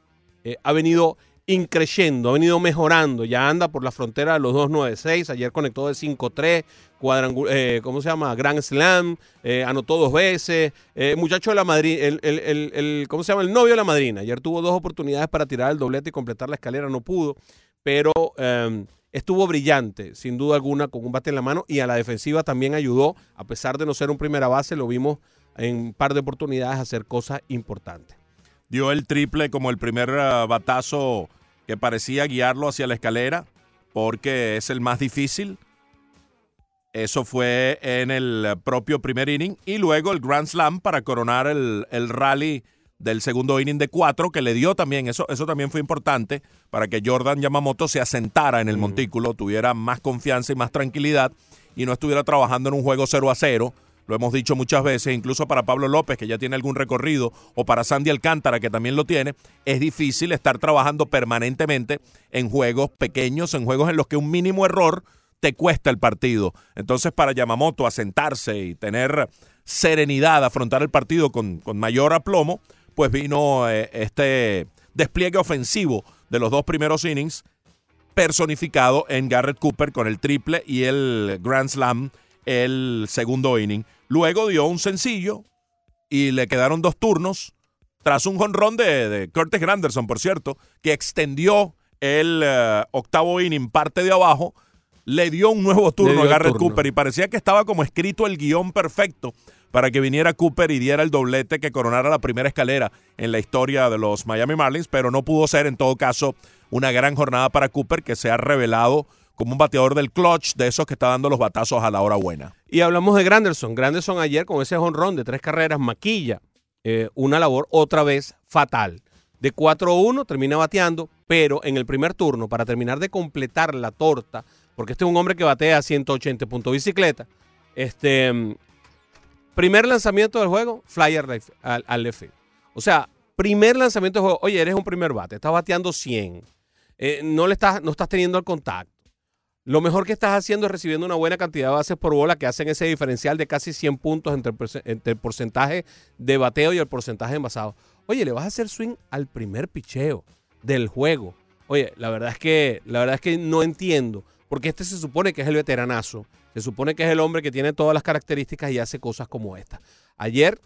ha venido increciendo, ha venido mejorando, ya anda por la frontera de los 296, ayer conectó de 5-3, cuadrangu- eh, ¿cómo se llama? Grand Slam, eh, anotó dos veces, eh, muchacho de la madrina, el, el- el- ¿cómo se llama? El novio de la madrina, ayer tuvo dos oportunidades para tirar el doblete y completar la escalera, no pudo, pero eh, estuvo brillante, sin duda alguna, con un bate en la mano y a la defensiva también ayudó, a pesar de no ser un primera base, lo vimos en un par de oportunidades hacer cosas importantes. dio el triple como el primer ah, batazo que parecía guiarlo hacia la escalera, porque es el más difícil. Eso fue en el propio primer inning. Y luego el Grand Slam para coronar el, el rally del segundo inning de cuatro, que le dio también, eso, eso también fue importante, para que Jordan Yamamoto se asentara en el montículo, tuviera más confianza y más tranquilidad, y no estuviera trabajando en un juego 0 a 0. Lo hemos dicho muchas veces, incluso para Pablo López, que ya tiene algún recorrido, o para Sandy Alcántara, que también lo tiene, es difícil estar trabajando permanentemente en juegos pequeños, en juegos en los que un mínimo error te cuesta el partido. Entonces, para Yamamoto asentarse y tener serenidad, afrontar el partido con, mayor aplomo, pues vino eh, este despliegue ofensivo de los dos primeros innings personificado en Garrett Cooper con el triple y el Grand Slam el segundo inning. Luego dio un sencillo y le quedaron dos turnos tras un jonrón de, de Curtis Granderson, por cierto, que extendió el eh, octavo inning parte de abajo, le dio un nuevo turno a Garrett turno. Cooper y parecía que estaba como escrito el guion perfecto para que viniera Cooper y diera el doblete que coronara la primera escalera en la historia de los Miami Marlins, pero no pudo ser en todo caso una gran jornada para Cooper que se ha revelado como un bateador del clutch de esos que está dando los batazos a la hora buena. Y hablamos de Granderson. Granderson ayer con ese jonrón de tres carreras maquilla eh, una labor otra vez fatal. De 4-1 termina bateando, pero en el primer turno, para terminar de completar la torta, porque este es un hombre que batea a 180 puntos bicicleta, este, primer lanzamiento del juego, flyer al, al left field. O sea, primer lanzamiento del juego, oye, eres un primer bate, estás bateando 100, eh, no, le estás, no estás teniendo el contacto. Lo mejor que estás haciendo es recibiendo una buena cantidad de bases por bola que hacen ese diferencial de casi 100 puntos entre el, porcentaje de bateo y el porcentaje de envasado. Oye, le vas a hacer swing al primer picheo del juego. Oye, la verdad es que la verdad es que no entiendo, porque este se supone que es el veteranazo, se supone que es el hombre que tiene todas las características y hace cosas como esta. Ayer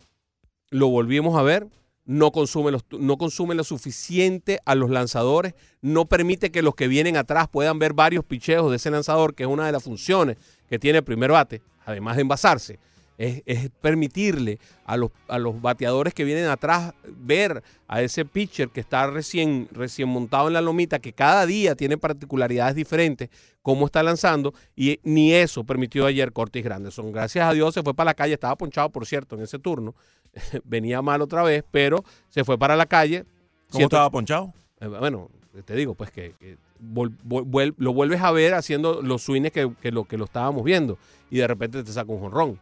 lo volvimos a ver, no consume, los, no consume lo suficiente a los lanzadores, no permite que los que vienen atrás puedan ver varios picheos de ese lanzador, que es una de las funciones que tiene el primer bate, además de envasarse. Es, es permitirle a los, a los bateadores que vienen atrás ver a ese pitcher que está recién, recién montado en la lomita, que cada día tiene particularidades diferentes, cómo está lanzando, y ni eso permitió ayer Cortis Granderson. Gracias a Dios se fue para la calle, estaba ponchado, por cierto, en ese turno, *laughs* venía mal otra vez, pero se fue para la calle. ¿Cómo Siento- estaba ponchado? eh, Bueno, te digo, pues que, que vol- vol- vuel- lo vuelves a ver haciendo los swings que, que lo, que lo estábamos viendo, y de repente te saca un jonrón.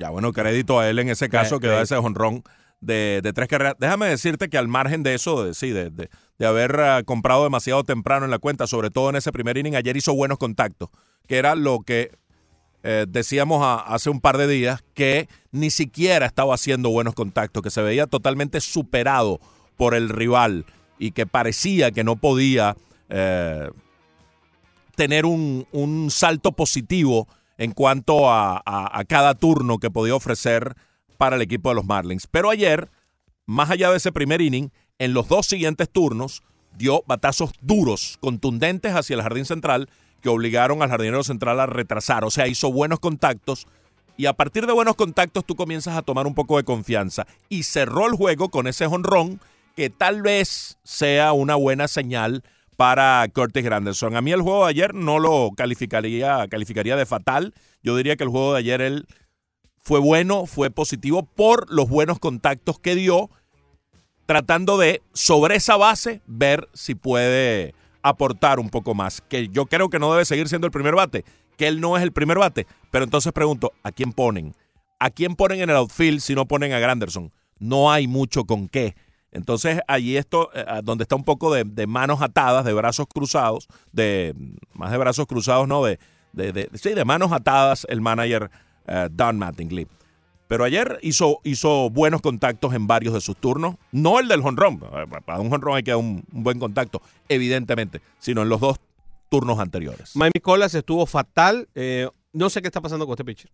Ya, bueno, crédito a él en ese caso que da ese jonrón de, de tres carreras. Déjame decirte que al margen de eso, de, sí, de, de- de haber ah, comprado demasiado temprano en la cuenta, sobre todo en ese primer inning, ayer hizo buenos contactos, que era lo que eh, decíamos a- hace un par de días, que ni siquiera estaba haciendo buenos contactos, que se veía totalmente superado por el rival y que parecía que no podía eh, tener un, un salto positivo en cuanto a, cada turno que podía ofrecer para el equipo de los Marlins. Pero ayer, más allá de ese primer inning, en los dos siguientes turnos dio batazos duros, contundentes hacia el jardín central que obligaron al jardinero central a retrasar. O sea, hizo buenos contactos y a partir de buenos contactos tú comienzas a tomar un poco de confianza. Y cerró el juego con ese jonrón que tal vez sea una buena señal para Curtis Granderson. A mí el juego de ayer no lo calificaría, calificaría de fatal. Yo diría que el juego de ayer él fue bueno, fue positivo por los buenos contactos que dio, tratando de, sobre esa base, ver si puede aportar un poco más. Que yo creo que no debe seguir siendo el primer bate, que él no es el primer bate. Pero entonces pregunto, ¿a quién ponen? ¿A quién ponen en el outfield si no ponen a Granderson? No hay mucho con qué. Entonces allí esto, eh, donde está un poco de, manos atadas, de brazos cruzados, de más de brazos cruzados, no, de, de, de- sí, de manos atadas el manager eh, Don Mattingly. Pero ayer hizo, buenos contactos en varios de sus turnos. No el del jonrón. eh, Para un jonrón hay que dar un, buen contacto, evidentemente, sino en los dos turnos anteriores. Miami Colas estuvo fatal. no sé qué está pasando con este pitcher.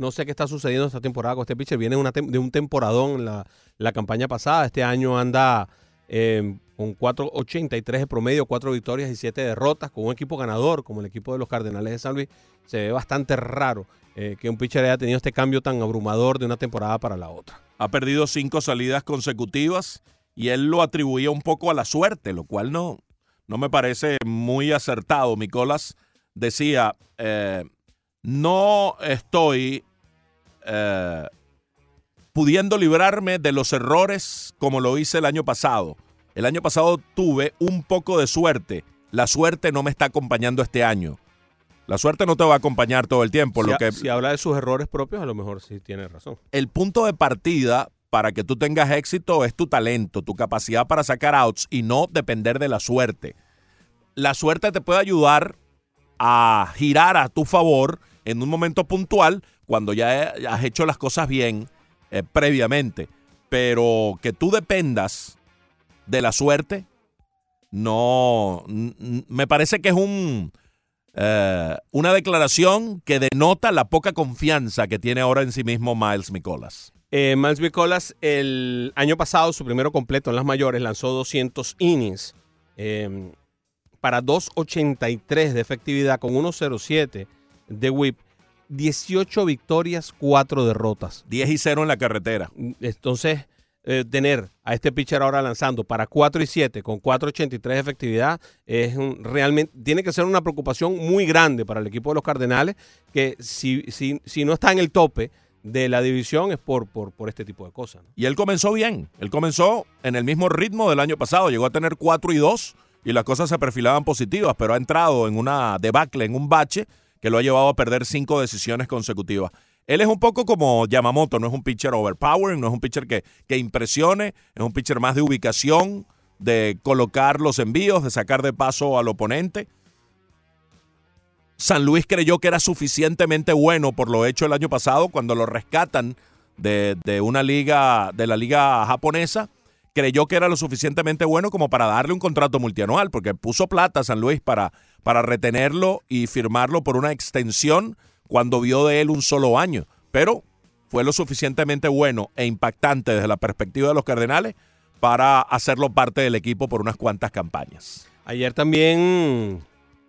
No sé qué está sucediendo esta temporada con este pitcher. Viene de un temporadón la, la campaña pasada. Este año anda eh, con 4.83 de promedio, 4 victorias y 7 derrotas, con un equipo ganador como el equipo de los Cardenales de San Luis. Se ve bastante raro eh, que un pitcher haya tenido este cambio tan abrumador de una temporada para la otra. Ha perdido cinco salidas consecutivas y él lo atribuía un poco a la suerte, lo cual no, no me parece muy acertado. Nicolás decía, eh, no estoy eh, pudiendo librarme de los errores como lo hice el año pasado. El año pasado tuve un poco de suerte. La suerte no me está acompañando este año. La suerte no te va a acompañar todo el tiempo. si, lo que, si habla de sus errores propios, a lo mejor sí tiene razón. el punto de partida para que tú tengas éxito es tu talento, tu capacidad para sacar outs y no depender de la suerte. La suerte te puede ayudar a girar a tu favor en un momento puntual cuando ya has hecho las cosas bien eh, previamente. Pero que tú dependas de la suerte, no. Me parece que es un. eh, una declaración que denota la poca confianza que tiene ahora en sí mismo Miles Nicolas. Eh, Miles Bicolas, el año pasado, su primero completo en las mayores, lanzó 200 innings eh, para 2.83 de efectividad con 1.07 de whip, 18 victorias, 4 derrotas. 10 y 0 en la carretera. Entonces, eh, tener a este pitcher ahora lanzando para 4 y 7 con 4.83 de efectividad es un- realmente tiene que ser una preocupación muy grande para el equipo de los Cardenales que si, si, si no está en el tope de la división es por, por, por este tipo de cosas. ¿no? Y él comenzó bien. Él comenzó en el mismo ritmo del año pasado. Llegó a tener 4 y 2 y las cosas se perfilaban positivas, pero ha entrado en una debacle, en un bache que lo ha llevado a perder cinco decisiones consecutivas. Él es un poco como Yamamoto, no es un pitcher overpowering, no es un pitcher que, que impresione, es un pitcher más de ubicación, de colocar los envíos, de sacar de paso al oponente. San Luis creyó que era suficientemente bueno por lo hecho el año pasado cuando lo rescatan de, de una liga, de la liga japonesa. Creyó que era lo suficientemente bueno como para darle un contrato multianual, porque puso plata a San Luis para, para retenerlo y firmarlo por una extensión cuando vio de él un solo año. Pero fue lo suficientemente bueno e impactante desde la perspectiva de los Cardenales para hacerlo parte del equipo por unas cuantas campañas. Ayer también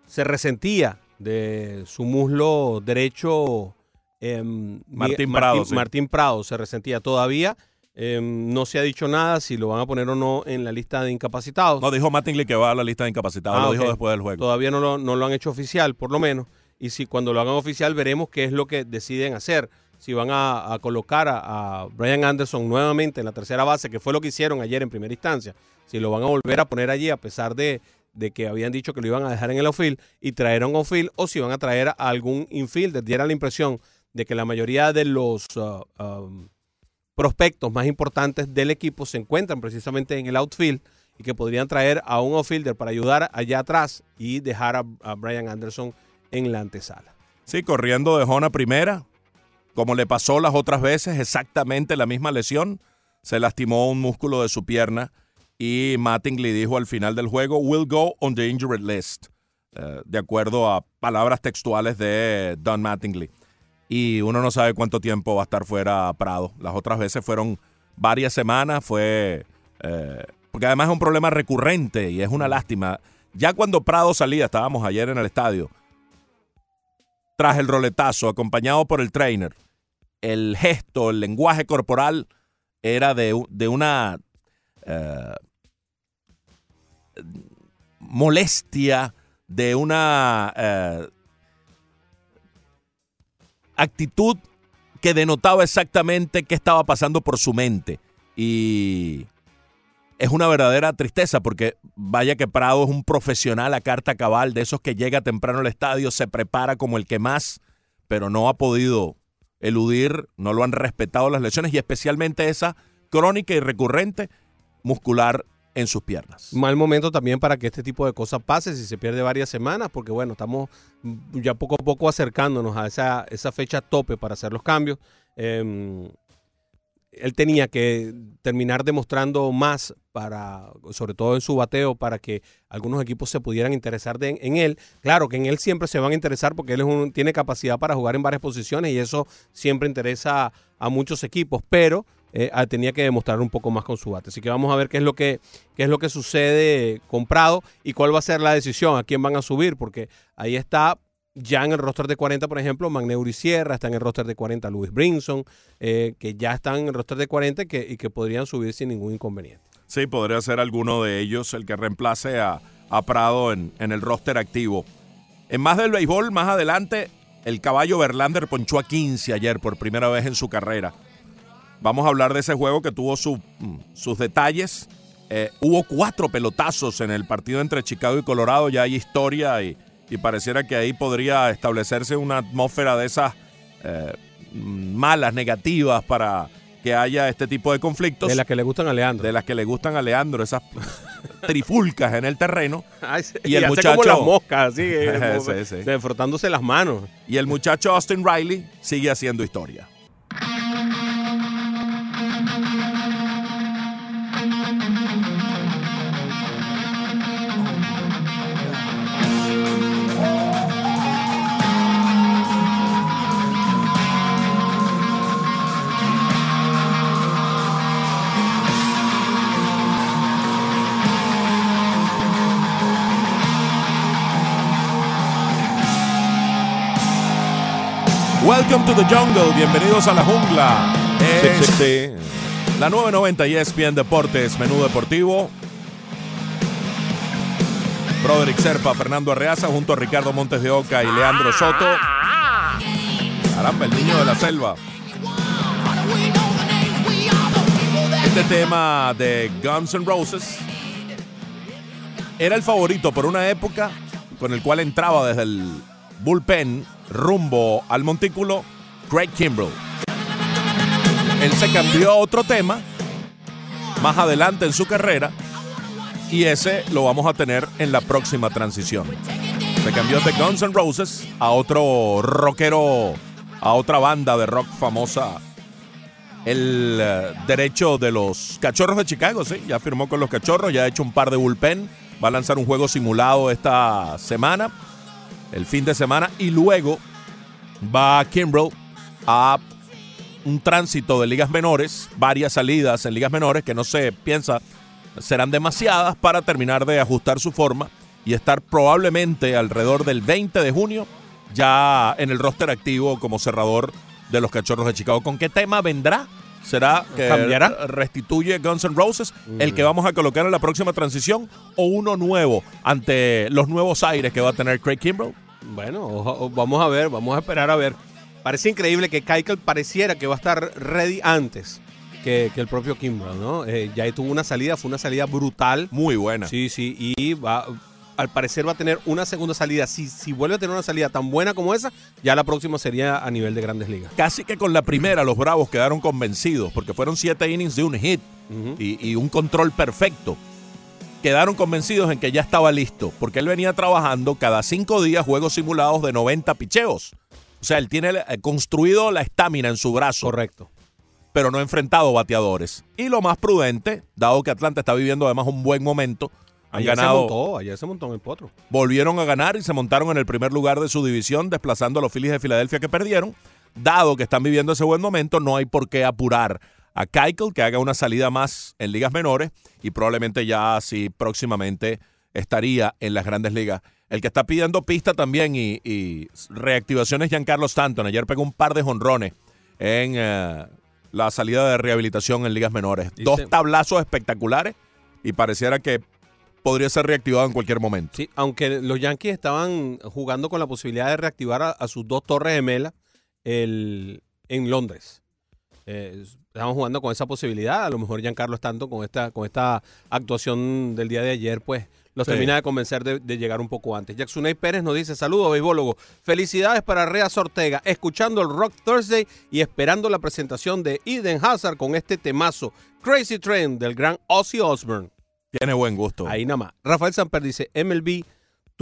se resentía de su muslo derecho em, Martín Prado, sí. Martín Prado se resentía todavía. Em, no se ha dicho nada si lo van a poner o no en la lista de incapacitados. No dijo Mattingly que va a la lista de incapacitados, Ah, lo dijo después del juego. Todavía no lo, no lo han hecho oficial, por lo menos. Y si cuando lo hagan oficial veremos qué es lo que deciden hacer. Si van a, a colocar a, a Brian Anderson nuevamente en la tercera base, que fue lo que hicieron ayer en primera instancia. Si lo van a volver a poner allí a pesar de, de que habían dicho que lo iban a dejar en el outfield y traer a un outfield o si van a traer a algún infielder. Diera la impresión de que la mayoría de los uh, um, prospectos más importantes del equipo se encuentran precisamente en el outfield y que podrían traer a un outfielder para ayudar allá atrás y dejar a, Brian Anderson en la antesala. Sí, corriendo de Jona primera, como le pasó las otras veces, exactamente la misma lesión. Se lastimó un músculo de su pierna y Mattingly dijo al final del juego, will go on the injured list, eh, de acuerdo a palabras textuales de Don Mattingly. Y uno no sabe cuánto tiempo va a estar fuera Prado. Las otras veces fueron varias semanas, fue... eh, porque además es un problema recurrente y es una lástima. Ya cuando Prado salía, estábamos ayer en el estadio, tras el roletazo, acompañado por el trainer, el gesto, el lenguaje corporal era de, de una eh, molestia, de una eh, actitud que denotaba exactamente qué estaba pasando por su mente. Y es una verdadera tristeza porque vaya que Prado es un profesional a carta cabal, de esos que llega temprano al estadio, se prepara como el que más, pero no ha podido eludir, no lo han respetado las lesiones y especialmente esa crónica y recurrente muscular en sus piernas. Mal momento también para que este tipo de cosas pase si se pierde varias semanas, porque bueno, estamos ya poco a poco acercándonos a esa, fecha tope para hacer los cambios. Em, él tenía que terminar demostrando más para, sobre todo en su bateo, para que algunos equipos se pudieran interesar en él. Claro que en él siempre se van a interesar porque él es un- tiene capacidad para jugar en varias posiciones y eso siempre interesa a muchos equipos, pero eh, ah, tenía que demostrar un poco más con su bate. Así que vamos a ver qué es lo que qué es lo que sucede con Prado y cuál va a ser la decisión, a quién van a subir, porque ahí está ya en el roster de 40, por ejemplo, Magneuri Sierra, está en el roster de 40 Luis Brinson, eh, que ya están en el roster de 40 y que, podrían subir sin ningún inconveniente. Sí, podría ser alguno de ellos el que reemplace a, a Prado en, en el roster activo. En más del béisbol, más adelante, el caballo Verlander ponchó a 15 ayer por primera vez en su carrera. Vamos a hablar de ese juego que tuvo su- mm, sus detalles. Eh, hubo cuatro pelotazos en el partido entre Chicago y Colorado, ya hay historia y, y pareciera que ahí podría establecerse una atmósfera de esas eh, mm, malas, negativas para que haya este tipo de conflictos. De las que le gustan a Leandro. De las que le gustan a Leandro, esas *laughs* trifulcas en el terreno. *laughs* Ay, sí, Y el muchacho- como las moscas, así, *laughs* eh, Sí, sí. frotándose las manos. Y el muchacho Austin Riley sigue haciendo historia. Welcome to the jungle, bienvenidos a la jungla. Es La 990 y ESPN Deportes, menú deportivo. Broderick Serpa, Fernando Arreaza, junto a Ricardo Montes de Oca y Leandro Soto. Caramba, el niño de la selva. Este tema de Guns N' Roses era el favorito por una época con el cual entraba desde el bullpen rumbo al montículo Craig Kimbrell. Él se cambió a otro tema más adelante en su carrera y ese lo vamos a tener en la próxima transición. Se cambió de Guns N' Roses a otro rockero, a otra banda de rock famosa. El eh, derecho de los cachorros de Chicago, sí, ya firmó con los cachorros, ya ha hecho un par de bullpen, va a lanzar un juego simulado esta semana, el fin de semana, y luego va Kimbrell a un tránsito de ligas menores, varias salidas en ligas menores que no se piensa serán demasiadas para terminar de ajustar su forma y estar probablemente alrededor del 20 de junio ya en el roster activo como cerrador de los Cachorros de Chicago. ¿Con qué tema vendrá? ¿Será que ¿Cambiará? restituye Guns N' Roses el que vamos a colocar en la próxima transición o uno nuevo ante los nuevos aires que va a tener Craig Kimbrell? Bueno, o- vamos a ver, vamos a esperar a ver. Parece increíble que Keikel pareciera que va a estar ready antes que, que el propio Kimbrel, ¿no? Eh, ya tuvo una salida, fue una salida brutal. Muy buena. Sí, sí, y va, al parecer va a tener una segunda salida. Si, si vuelve a tener una salida tan buena como esa, ya la próxima sería a nivel de grandes ligas. Casi que con la primera los Bravos quedaron convencidos porque fueron siete innings de un hit y, y un control perfecto. Quedaron convencidos en que ya estaba listo porque él venía trabajando cada cinco días juegos simulados de 90 picheos. O sea, él tiene eh, construido la estamina en su brazo, Correcto. pero no ha enfrentado bateadores. Y lo más prudente, dado que Atlanta está viviendo además un buen momento, han Ayer se ganado, montó, ayer se montó en el potro. volvieron a ganar y se montaron en el primer lugar de su división, desplazando a los Phillies de Filadelfia que perdieron. Dado que están viviendo ese buen momento, no hay por qué apurar a Keuchel que haga una salida más en ligas menores y probablemente ya así próximamente estaría en las grandes ligas. El que está pidiendo pista también y, y reactivación es Giancarlo Stanton. Ayer pegó un par de jonrones en eh, la salida de rehabilitación en ligas menores. Dice- Dos tablazos espectaculares y pareciera que podría ser reactivado en cualquier momento. Sí, aunque los Yankees estaban jugando con la posibilidad de reactivar a, a sus dos torres gemelas el, en Londres. Eh, Estamos jugando con esa posibilidad. A lo mejor Giancarlo Stanton con esta, con esta actuación del día de ayer, pues los Sí. termina de convencer de, de llegar un poco antes. Jackson Pérez nos dice, saludos, béisbólogo. Felicidades para Reas Ortega, escuchando el Rock Thursday y esperando la presentación de Eden Hazard con este temazo, Crazy Train, del gran Ozzy Osbourne. Tiene buen gusto. Ahí nada más. Rafael Samper dice, MLB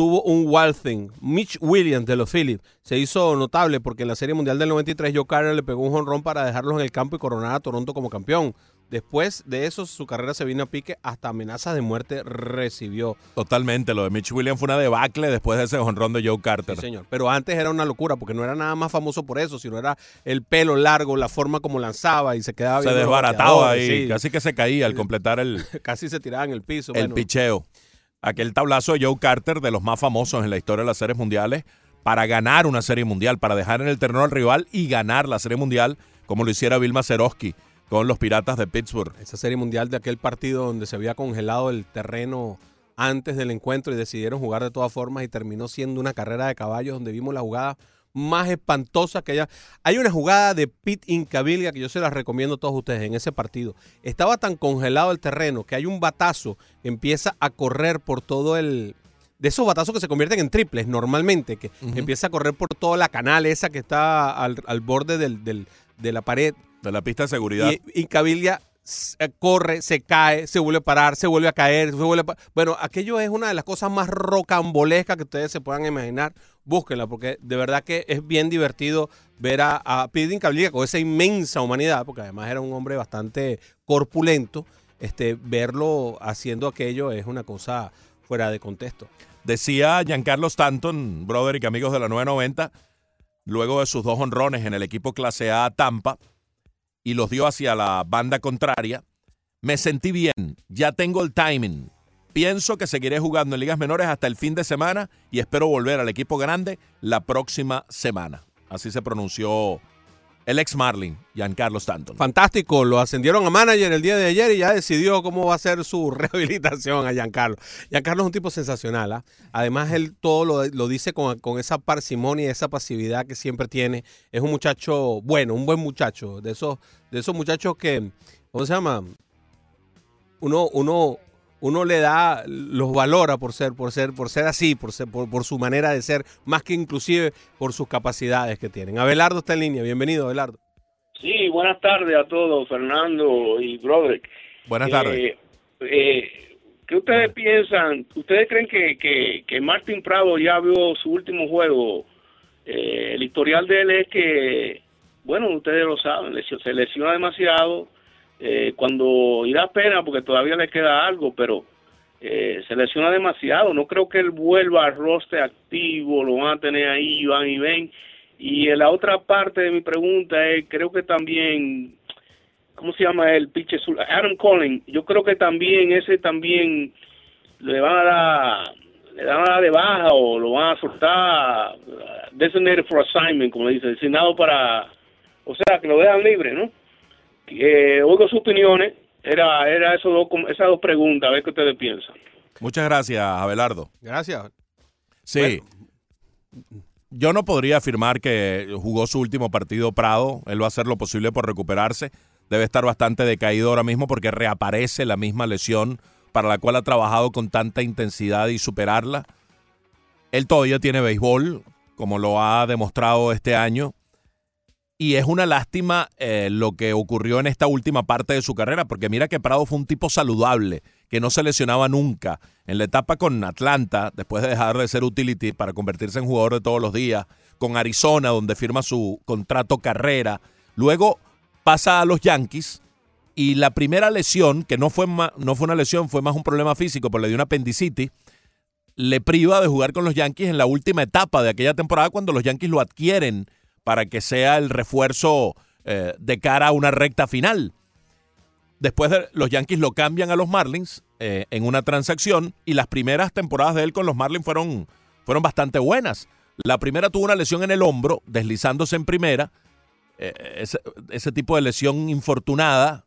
tuvo un wild thing. Mitch Williams de los Phillips se hizo notable porque en la Serie Mundial del 93 Joe Carter le pegó un jonrón para dejarlos en el campo y coronar a Toronto como campeón. Después de eso, su carrera se vino a pique, hasta amenazas de muerte recibió. Totalmente. Lo de Mitch Williams fue una debacle después de ese jonrón de Joe Carter. Sí, señor. Pero antes era una locura, porque no era nada más famoso por eso, sino era el pelo largo, la forma como lanzaba y se quedaba se desbarataba ahí. sí. Casi que se caía al completar el, *laughs* Casi se tiraba en el piso. el bueno. picheo. Aquel tablazo de Joe Carter, de los más famosos en la historia de las series mundiales, para ganar una serie mundial, para dejar en el terreno al rival y ganar la serie mundial, como lo hiciera Bill Mazeroski con los Piratas de Pittsburgh. esa serie mundial de aquel partido donde se había congelado el terreno antes del encuentro y decidieron jugar de todas formas y terminó siendo una carrera de caballos donde vimos la jugada más espantosa que haya. Hay una jugada de Pete Incaviglia que yo se la recomiendo a todos ustedes en ese partido. Estaba tan congelado el terreno que hay un batazo que empieza a correr por todo el... De esos batazos que se convierten en triples normalmente, que empieza a correr por toda la canal esa que está al, al borde del- del- de la pared De la pista de seguridad. y, y Cabilia s- eh, corre, se cae, se vuelve a parar, se vuelve a caer, se vuelve a pa- Bueno, aquello es una de las cosas más rocambolescas que ustedes se puedan imaginar. Búsquenla, porque de verdad que es bien divertido ver a, a Incaviglia con esa inmensa humanidad, porque además era un hombre bastante corpulento. Este, verlo haciendo aquello es una cosa fuera de contexto. Decía Giancarlo Stanton, brother y amigos de la 990, luego de sus dos honrones en el equipo clase A Tampa y los dio hacia la banda contraria, me sentí bien, ya tengo el timing. Pienso que seguiré jugando en ligas menores hasta el fin de semana y espero volver al equipo grande la próxima semana. Así se pronunció el ex Marlin, Giancarlo Stanton. Fantástico, lo ascendieron a manager el día de ayer y ya decidió cómo va a ser su *laughs* rehabilitación a Giancarlo. Giancarlo es un tipo sensacional, ¿ah? además él todo lo, dice con, esa parsimonia esa pasividad que siempre tiene. Es un muchacho bueno, un buen muchacho, de esos, de esos muchachos que, ¿cómo se llama? Uno, uno, uno le da, los valora por ser, por ser, por ser así, por ser, por, por su manera de ser, más que inclusive por sus capacidades que tienen. Abelardo está en línea, bienvenido Abelardo. Sí, buenas tardes a todos, Fernando y Broderick. Buenas Eh, tardes. eh, ¿Qué ustedes piensan? ¿Ustedes creen que, que, que Martín Prado ya vio su último juego? Eh, el historial de él es que, bueno, ustedes lo saben, se lesiona demasiado. Eh, cuando da pena porque todavía le queda algo, pero eh, se lesiona demasiado. No creo que él vuelva al roster activo, lo van a tener ahí, van y ven. Y en la otra parte de mi pregunta es, creo que también, ¿cómo se llama el pitcher? sur- Adam Collins, yo creo que también ese también le van a dar, le van a dar de baja o lo van a soltar uh, designated for assignment, como le dice, designado para, o sea, que lo dejan libre, ¿no? Eh, oigo sus opiniones, era, era dos, esas dos preguntas, a ver qué ustedes piensan. Muchas gracias, Abelardo. Gracias. Sí. Yo no podría afirmar que jugó su último partido Prado. Él va a hacer lo posible por recuperarse. Debe estar bastante decaído ahora mismo porque reaparece la misma lesión para la cual ha trabajado con tanta intensidad y superarla. Él todavía tiene béisbol, como lo ha demostrado este año. Y es una lástima eh, lo que ocurrió en esta última parte de su carrera, porque mira que Prado fue un tipo saludable, que no se lesionaba nunca. En la etapa con Atlanta, después de dejar de ser utility para convertirse en jugador de todos los días, con Arizona, donde firma su contrato carrera. Luego pasa a los Yankees y la primera lesión, que no fue, no fue una lesión, fue más un problema físico, pero le dio una apendicitis, le priva de jugar con los Yankees en la última etapa de aquella temporada cuando los Yankees lo adquieren para que sea el refuerzo eh, de cara a una recta final. Después de, los Yankees lo cambian a los Marlins eh, en una transacción y las primeras temporadas de él con los Marlins fueron, fueron bastante buenas. La primera tuvo una lesión en el hombro, deslizándose en primera, eh, ese, ese tipo de lesión infortunada.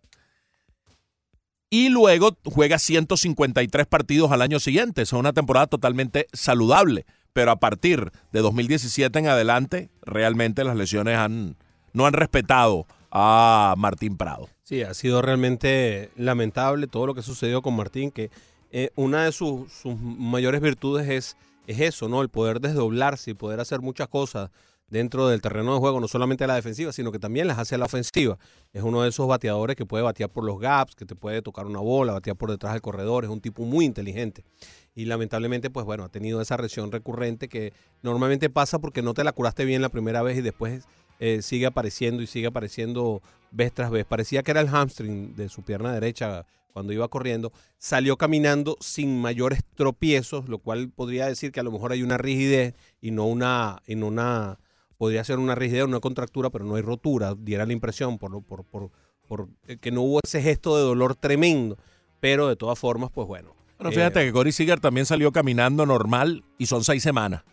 Y luego juega 153 partidos al año siguiente. Es una temporada totalmente saludable. Pero a partir de 2017 en adelante, realmente las lesiones han, no han respetado a Martín Prado. Sí, ha sido realmente lamentable todo lo que sucedió con Martín, que eh, una de sus, sus mayores virtudes es, es eso, ¿no? El poder desdoblarse y poder hacer muchas cosas dentro del terreno de juego, no solamente a la defensiva, sino que también las hace a la ofensiva. Es uno de esos bateadores que puede batear por los gaps, que te puede tocar una bola, batear por detrás del corredor, es un tipo muy inteligente. Y lamentablemente, pues bueno, ha tenido esa lesión recurrente que normalmente pasa porque no te la curaste bien la primera vez y después eh, sigue apareciendo y sigue apareciendo vez tras vez. Parecía que era el hamstring de su pierna derecha cuando iba corriendo. Salió caminando sin mayores tropiezos, lo cual podría decir que a lo mejor hay una rigidez y no una, y no una podría ser una rigidez, una contractura, pero no hay rotura, diera la impresión por, por, por, por eh, que no hubo ese gesto de dolor tremendo. Pero de todas formas, pues bueno. Bueno, eh, fíjate que Corey Seager también salió caminando normal y son seis semanas.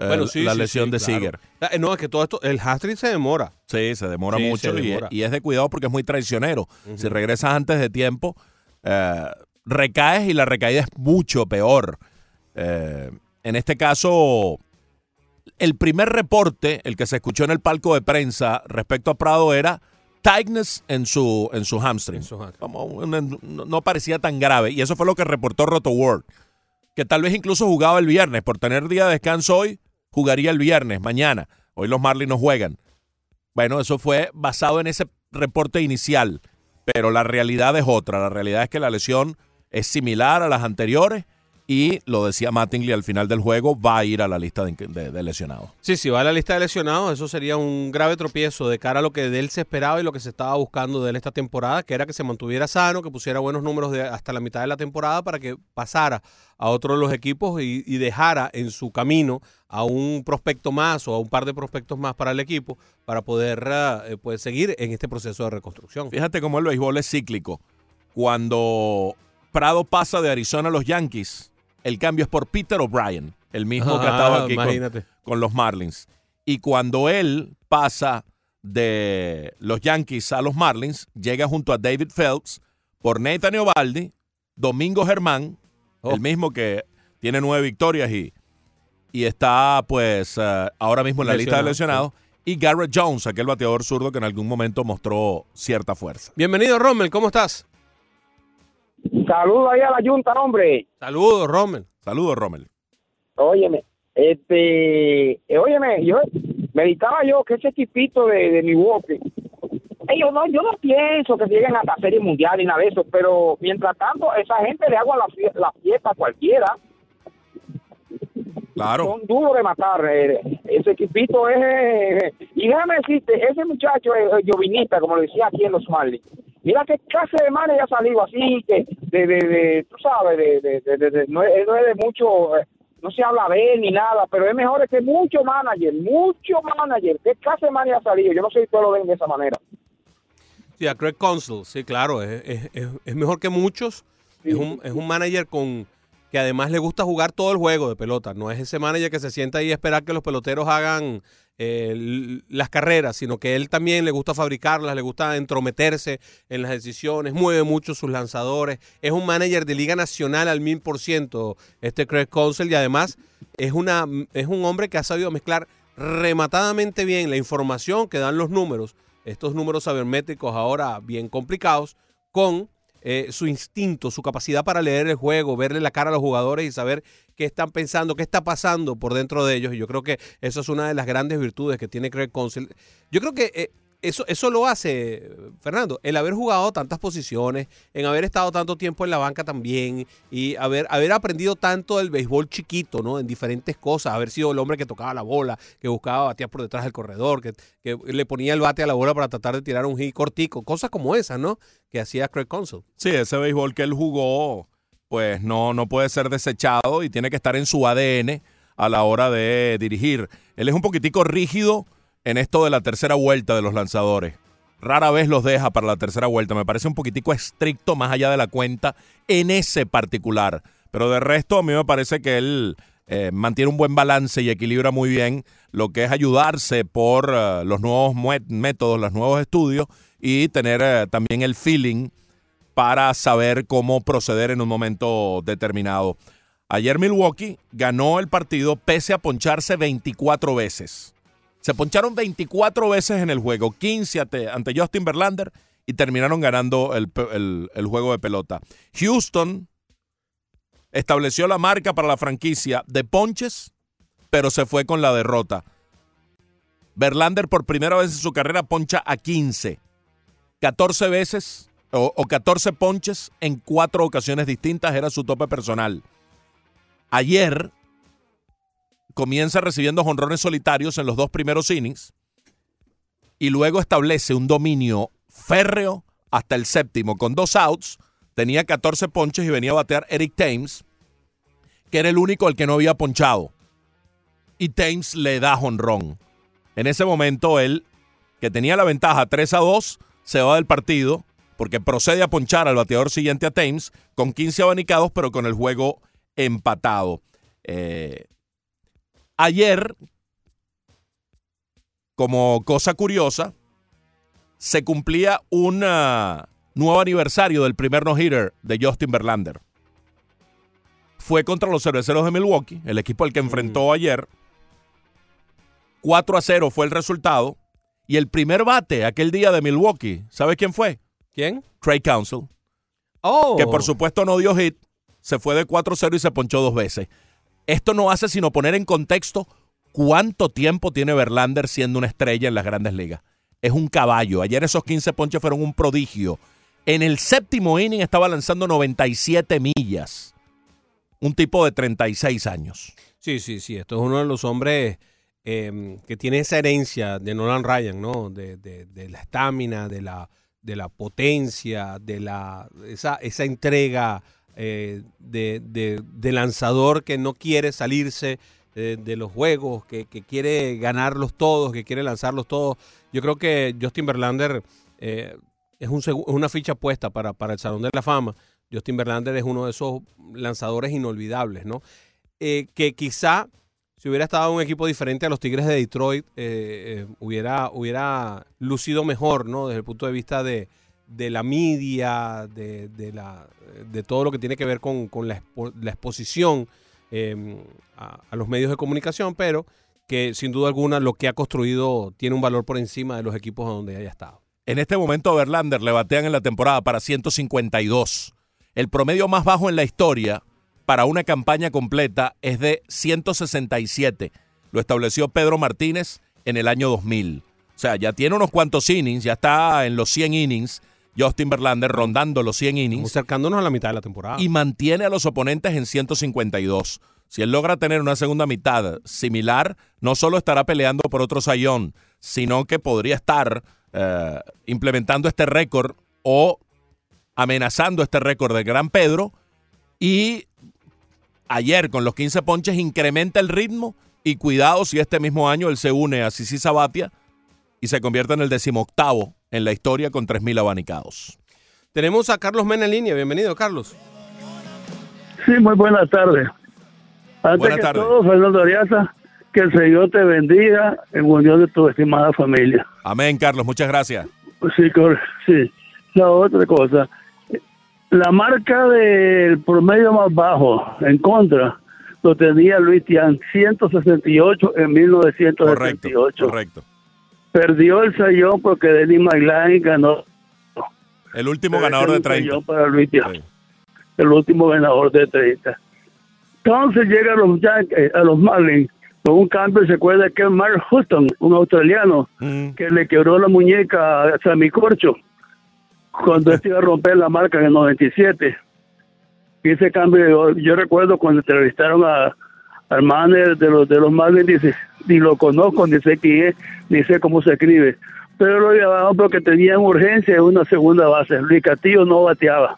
Eh, Bueno, sí, la sí, lesión sí, de. Seager. Ah, eh, No, es que todo esto, el hat-trick se demora. Sí, se demora mucho se y- demora. Y, es de cuidado porque es muy traicionero. Si regresas antes de tiempo, eh, recaes y la recaída es mucho peor. Eh, en este caso, el primer reporte, el que se escuchó en el palco de prensa respecto a Prado era tightness en su, en su hamstring. En su hamstring. Como una- no, no parecía tan grave. Y eso fue lo que reportó Roto World. Que tal vez incluso jugaba el viernes. Por tener día de descanso hoy, jugaría el viernes, mañana. Hoy los Marlins no juegan. Bueno, eso fue basado en ese reporte inicial, pero la realidad es otra. La realidad es que la lesión es similar a las anteriores y lo decía Mattingly al final del juego, va a ir a la lista de, de- de lesionados. Sí, si va a la lista de lesionados, eso sería un grave tropiezo de cara a lo que de él se esperaba y lo que se estaba buscando de él esta temporada, que era que se mantuviera sano, que pusiera buenos números de hasta la mitad de la temporada para que pasara a otro de los equipos y, y dejara en su camino a un prospecto más o a un par de prospectos más para el equipo para poder eh, pues, seguir en este proceso de reconstrucción. Fíjate cómo el béisbol es cíclico. Cuando Prado pasa de Arizona a los Yankees, el cambio es por Peter O'Brien, el mismo que Ah, estaba aquí con, los Marlins. Y cuando él pasa de los Yankees a los Marlins, llega junto a David Phelps por Nathan Eovaldi, Domingo Germán, Oh. el mismo que tiene nueve victorias y, y está pues eh, ahora mismo en la lista de Lesionado, lesionados, y Garrett Jones, aquel bateador zurdo que en algún momento mostró cierta fuerza. Bienvenido, Rommel, ¿cómo estás? Saludos ahí a la Junta, hombre. Saludos, Rommel. Saludos, Rommel. Óyeme, este, eh, óyeme, yo meditaba yo que ese equipito de, de Milwaukee, ellos no, yo no pienso que lleguen hasta serie mundial y nada de eso, pero mientras tanto, esa gente le hago la, fie- la fiesta a cualquiera, Claro. son duros de matar, eh, ese equipito es, y déjame decirte, ese muchacho es llovinista, como lo decía aquí en los Marlins, mira qué clase de mano ya ha salido así, que de, de, de tú sabes, de, de, no, es, no es de mucho, eh, no se habla de él ni nada, pero es mejor que mucho manager, mucho manager, qué clase de manager ha salido, yo no sé si todos lo ven de esa manera. Sí, a Craig Counsell, sí, claro, es, es- es- es mejor que muchos. Es, un, es un manager con que además le gusta jugar todo el juego de pelota. No es ese manager que se sienta ahí a esperar que los peloteros hagan eh, las carreras, sino que él también le gusta fabricarlas, le gusta entrometerse en las decisiones, mueve mucho sus lanzadores. Es un manager de Liga Nacional al mil por ciento, este Craig Counsell, y además es, una, es un hombre que ha sabido mezclar rematadamente bien la información que dan los números, estos números sabermétricos ahora bien complicados, con eh, su instinto, su capacidad para leer el juego, verle la cara a los jugadores y saber qué están pensando, qué está pasando por dentro de ellos. Y yo creo que eso es una de las grandes virtudes que tiene Craig Counsell. Yo creo que eh, eso, eso lo hace, Fernando, el haber jugado tantas posiciones, en haber estado tanto tiempo en la banca también y haber, haber aprendido tanto del béisbol chiquito, ¿no? En diferentes cosas, haber sido el hombre que tocaba la bola, que buscaba batear por detrás del corredor, que, que le ponía el bate a la bola para tratar de tirar un hit cortico, cosas como esas, ¿no? Que hacía Craig Counsell. Sí, ese béisbol que él jugó, pues no, no puede ser desechado y tiene que estar en su ADN a la hora de dirigir. Él es un poquitico rígido en esto de la tercera vuelta de los lanzadores. Rara vez los deja para la tercera vuelta. Me parece un poquitico estricto más allá de la cuenta en ese particular. Pero de resto a mí me parece que él eh, mantiene un buen balance y equilibra muy bien lo que es ayudarse por eh, los nuevos métodos, los nuevos estudios y tener eh, también el feeling para saber cómo proceder en un momento determinado. Ayer Milwaukee ganó el partido pese a poncharse 24 veces. Se poncharon 24 veces en el juego, 15 ante, ante Justin Verlander y terminaron ganando el, el juego de pelota. Houston estableció la marca para la franquicia de ponches, pero se fue con la derrota. Verlander por primera vez en su carrera poncha a 15. 14 veces o, o 14 ponches en cuatro ocasiones distintas era su tope personal. Ayer comienza recibiendo jonrones solitarios en los dos primeros innings y luego establece un dominio férreo hasta el séptimo con dos outs. Tenía 14 ponches y venía a batear Eric Thames, que era el único al que no había ponchado. Y Thames le da jonrón. En ese momento él, que tenía la ventaja 3 a 2, se va del partido porque procede a ponchar al bateador siguiente a Thames con 15 abanicados, pero con el juego empatado. Eh, ayer, como cosa curiosa, se cumplía un ah, nuevo aniversario del primer no-hitter de Justin Verlander. Fue contra los cerveceros de Milwaukee, el equipo al que enfrentó ayer. 4 a 0 fue el resultado. Y el primer bate aquel día de Milwaukee, ¿sabes quién fue? ¿Quién? Trey Council. Oh. Que por supuesto no dio hit, se fue de 4-0 y se ponchó dos veces. Esto no hace sino poner en contexto cuánto tiempo tiene Verlander siendo una estrella en las grandes ligas. Es un caballo. Ayer esos 15 ponches fueron un prodigio. En el séptimo inning estaba lanzando 97 millas. Un tipo de 36 años. Sí, sí, sí. Esto es uno de los hombres eh, que tiene esa herencia de Nolan Ryan, ¿no? De, la estamina, de la, potencia, de la esa entrega eh, de, de- lanzador que no quiere salirse eh, de los juegos, que, que quiere ganarlos todos, que quiere lanzarlos todos. Yo creo que Justin Verlander eh, es, un es una ficha puesta para, para el Salón de la Fama. Justin Verlander es uno de esos lanzadores inolvidables, ¿no? Que quizá si hubiera estado en un equipo diferente a los Tigres de Detroit, hubiera, hubiera lucido mejor, ¿no? Desde el punto de vista de, de la media, de, de la, de todo lo que tiene que ver con, con la, la exposición eh, a, a los medios de comunicación, pero que sin duda alguna lo que ha construido tiene un valor por encima de los equipos donde haya estado. En este momento a Verlander le batean en la temporada para 152. El promedio más bajo en la historia para una campaña completa es de 167. Lo estableció Pedro Martínez en el año 2000. O sea, ya tiene unos cuantos innings, ya está en los 100 innings. Justin Verlander rondando los 100 innings. acercándonos a la mitad de la temporada. Y mantiene a los oponentes en 152. Si él logra tener una segunda mitad similar, no solo estará peleando por otro sayón, sino que podría estar eh, implementando este récord o amenazando este récord del Gran Pedro. Y ayer con los 15 ponches incrementa el ritmo y cuidado si este mismo año él se une a Sisi Sabatia y se convierte en el decimoctavo en la historia con 3.000 abanicados. Tenemos a Carlos Mena en línea. Bienvenido, Carlos. Sí, muy buenas tardes. Antes Buenas que tardes. todo, Fernando Ariaza, que el Señor te bendiga en unión de tu estimada familia. Amén, Carlos. Muchas gracias. Sí, sí. La otra cosa, la marca del promedio más bajo en contra lo tenía Luis Tian, 168 en 1978. Correcto. Perdió el sayón porque Denny McLean ganó. El último ganador de es un 30. sayón para Luis. El último ganador de 30. Entonces llegan los Yankees, a los Marlins con un cambio. Se acuerda que Mark Hutton, un australiano, que le quebró la muñeca a Sammy Corcho cuando este iba a romper la marca en el 97. Y ese cambio, yo, yo recuerdo cuando entrevistaron a, al manager de los, de los Marlins, dice, ni lo conozco, ni sé quién es, ni sé cómo se escribe. Pero lo llamaban porque tenían urgencia en una segunda base. Luis Castillo no bateaba.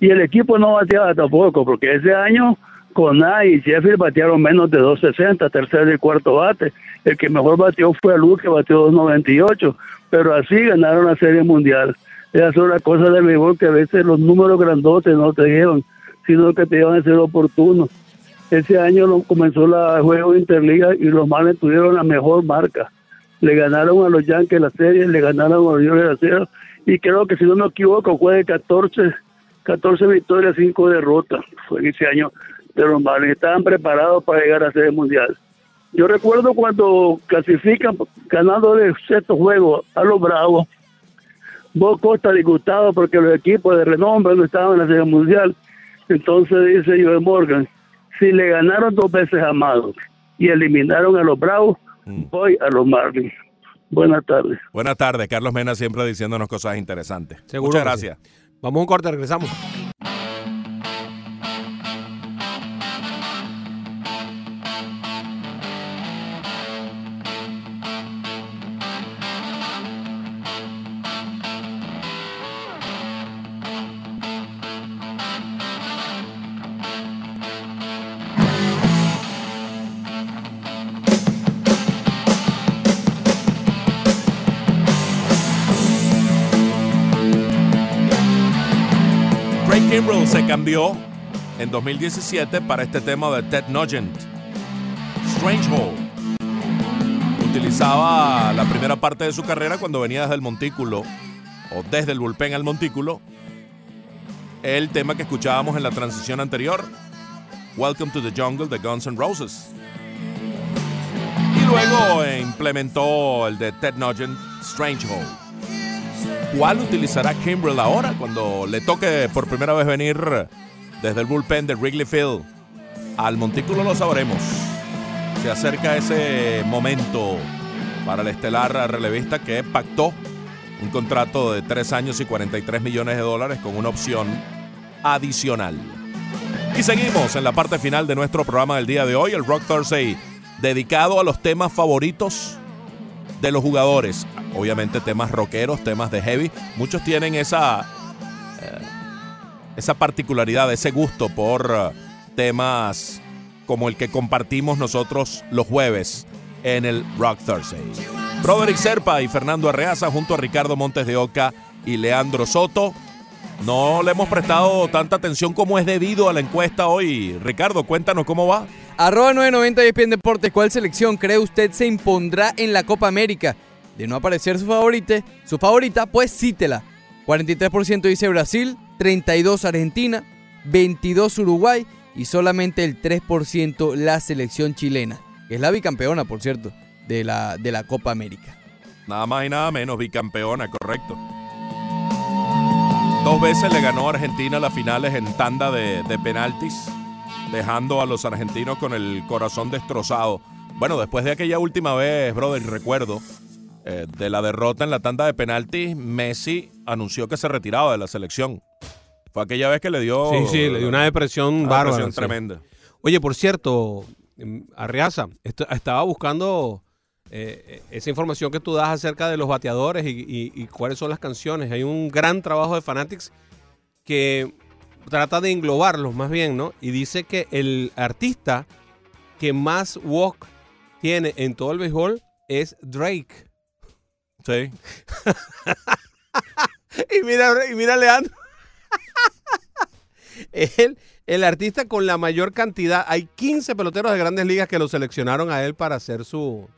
Y el equipo no bateaba tampoco, porque ese año Conay y Sheffield batearon menos de 2.60, tercer y cuarto bate. El que mejor bateó fue Luz, que bateó 2.98, pero así ganaron la Serie Mundial. Esa es una cosa del béisbol que a veces los números grandotes no te llevan, sino que te llevan a ser oportunos. Ese año comenzó la juego interliga y los Marlins tuvieron la mejor marca. Le ganaron a los Yankees la serie, le ganaron a los Orioles la serie, y creo que si no me equivoco fue de 14, 14 victorias, 5 derrotas. Fue ese año de los Marlins. Estaban preparados para llegar a serie mundial. Yo recuerdo cuando clasifican ganando el sexto juego a los Bravos, vos Costa disgustado porque los equipos de renombre no estaban en la Serie Mundial. Entonces dice Joe Morgan, si le ganaron dos veces a Amado y eliminaron a los Bravos, voy a los Marlins. Buenas tardes. Buenas tardes, Carlos Mena siempre diciéndonos cosas interesantes. Seguro Muchas gracias. sí. Vamos a un corte, regresamos. Cambió en 2017 para este tema de Ted Nugent. Strange Hole. Utilizaba la primera parte de su carrera cuando venía desde el montículo o desde el bullpen al montículo. El tema que escuchábamos en la transición anterior, Welcome to the Jungle de Guns N' Roses. Y luego implementó el de Ted Nugent, Strange Hole. ¿Cuál utilizará Kimbrell ahora cuando le toque por primera vez venir desde el bullpen de Wrigley Field? Al montículo lo sabremos. Se acerca ese momento para el estelar relevista que pactó un contrato de 3 años y 43 millones de dólares con una opción adicional. Y seguimos en la parte final de nuestro programa del día de hoy, el Rock Thursday, dedicado a los temas favoritos de los jugadores. Obviamente temas rockeros, temas de heavy. Muchos tienen esa, eh, esa particularidad, ese gusto por eh, temas como el que compartimos nosotros los jueves en el Rock Thursday. Broderick Serpa y Fernando Arreaza junto a Ricardo Montes de Oca y Leandro Soto. No le hemos prestado tanta atención como es debido a la encuesta hoy. Ricardo, cuéntanos cómo va. Arroba 990 y Deportes, ¿cuál selección cree usted se impondrá en la Copa América? De no aparecer su favorita, su favorita, pues cítela. 43% dice Brasil, 32 Argentina, 22 Uruguay y solamente el 3% la selección chilena, es la bicampeona, por cierto, de la, de la Copa América. Nada más y nada menos, bicampeona, correcto. Dos veces le ganó Argentina las finales en tanda de, de penaltis, dejando a los argentinos con el corazón destrozado. Bueno, después de aquella última vez, brother, recuerdo, eh, de la derrota en la tanda de penaltis, Messi anunció que se retiraba de la selección. Fue aquella vez que le dio... Sí, sí, le dio una depresión una bárbara. depresión sí. tremenda. Oye, por cierto, em, Arriaza, esto- estaba buscando eh, esa información que tú das acerca de los bateadores y, y- y cuáles son las canciones. Hay un gran trabajo de Fanatics que trata de englobarlos más bien, ¿no? Y dice que el artista que más walk tiene en todo el béisbol es Drake. Sí. *laughs* y mira, y mira Leandro. *laughs* Él, el artista con la mayor cantidad. Hay 15 peloteros de grandes ligas que lo seleccionaron a él para hacer su,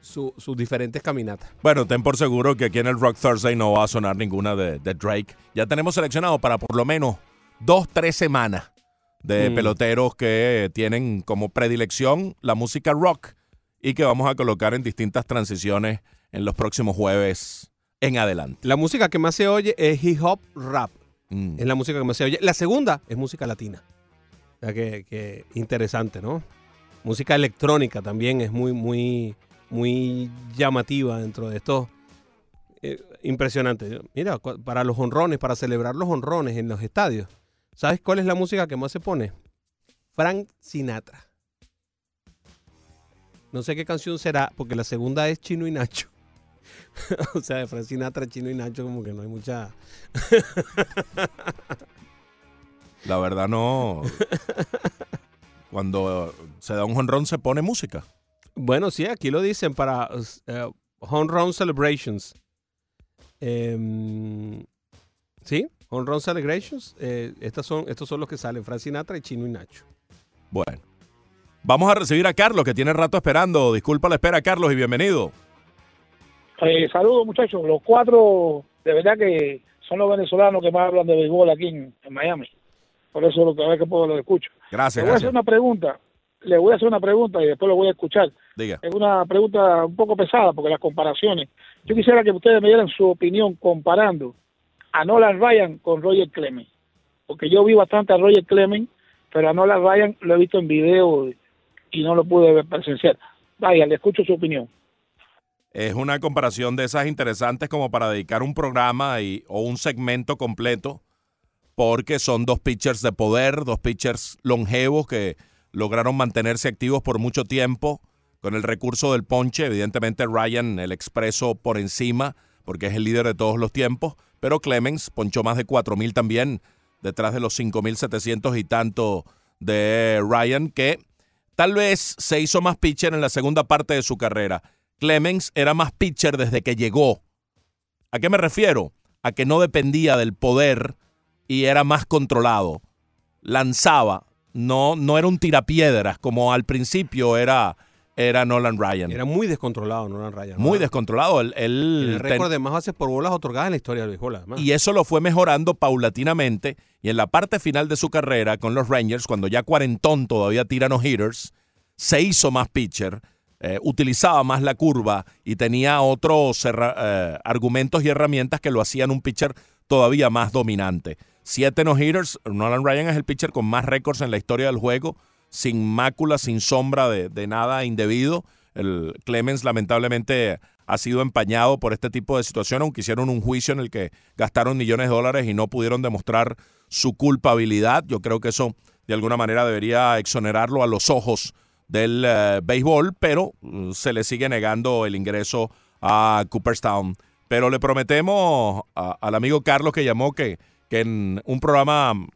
su- sus diferentes caminatas. Bueno, ten por seguro que aquí en el Rock Thursday no va a sonar ninguna de, de Drake. Ya tenemos seleccionado para por lo menos dos, tres semanas de Mm. peloteros que tienen como predilección la música rock y que vamos a colocar en distintas transiciones en los próximos jueves en adelante. La música que más se oye es hip hop rap. Mm. Es la música que más se oye. La segunda es música latina. O sea que, que interesante, ¿no? Música electrónica también es muy, muy, muy llamativa dentro de esto. Eh, impresionante. Mira, para los honrones, para celebrar los honrones en los estadios. ¿Sabes cuál es la música que más se pone? Frank Sinatra. No sé qué canción será, porque la segunda es Chino y Nacho. *laughs* o sea, de Frank Sinatra, Chino y Nacho, como que no hay mucha. La verdad no. Cuando se da un jonrón se pone música. Bueno, sí, aquí lo dicen para eh, Home Run Celebrations. Em, sí, Home Run Celebrations. eh, estas son, estos son los que salen, Frank Sinatra y Chino y Nacho. Bueno. Vamos a recibir a Carlos, que tiene rato esperando. Disculpa la espera, Carlos, y bienvenido. Eh, saludos muchachos, los cuatro de verdad que son los venezolanos que más hablan de béisbol aquí en, en Miami. Por eso lo que a ver que puedo lo escucho. Gracias, Te voy a hacer una pregunta. le voy a hacer una pregunta y después lo voy a escuchar. Diga. Es una pregunta un poco pesada porque las comparaciones. Yo quisiera que ustedes me dieran su opinión comparando a Nolan Ryan con Roger Clemens. Porque yo vi bastante a Roger Clemens, pero a Nolan Ryan lo he visto en video y no lo pude ver presencial. Vaya, le escucho su opinión. Es una comparación de esas interesantes como para dedicar un programa y, o un segmento completo, porque son dos pitchers de poder, dos pitchers longevos que lograron mantenerse activos por mucho tiempo con el recurso del ponche. Evidentemente Ryan, el expreso por encima, porque es el líder de todos los tiempos, pero Clemens ponchó más de 4.000 también, detrás de los 5.700 y tanto de Ryan, que tal vez se hizo más pitcher en la segunda parte de su carrera. Clemens era más pitcher desde que llegó. ¿A qué me refiero? A que no dependía del poder y era más controlado. Lanzaba, no, no era un tirapiedras como al principio era, era Nolan Ryan. Era muy descontrolado Nolan Ryan. Muy descontrolado. Él, el ten- récord de más bases por bolas otorgadas en la historia del béisbol, y eso lo fue mejorando paulatinamente. Y en la parte final de su carrera con los Rangers, cuando ya cuarentón todavía tira no hitters, se hizo más pitcher, eh, utilizaba más la curva y tenía otros eh, argumentos y herramientas que lo hacían un pitcher todavía más dominante. Siete no hitters, Nolan Ryan es el pitcher con más récords en la historia del juego, sin mácula, sin sombra de, de nada indebido. El Clemens lamentablemente ha sido empañado por este tipo de situación, aunque hicieron un juicio en el que gastaron millones de dólares y no pudieron demostrar su culpabilidad. Yo creo que eso de alguna manera debería exonerarlo a los ojos del eh, béisbol, pero mm, se le sigue negando el ingreso a Cooperstown. Pero le prometemos a- al amigo Carlos que llamó que, que en un programa mm,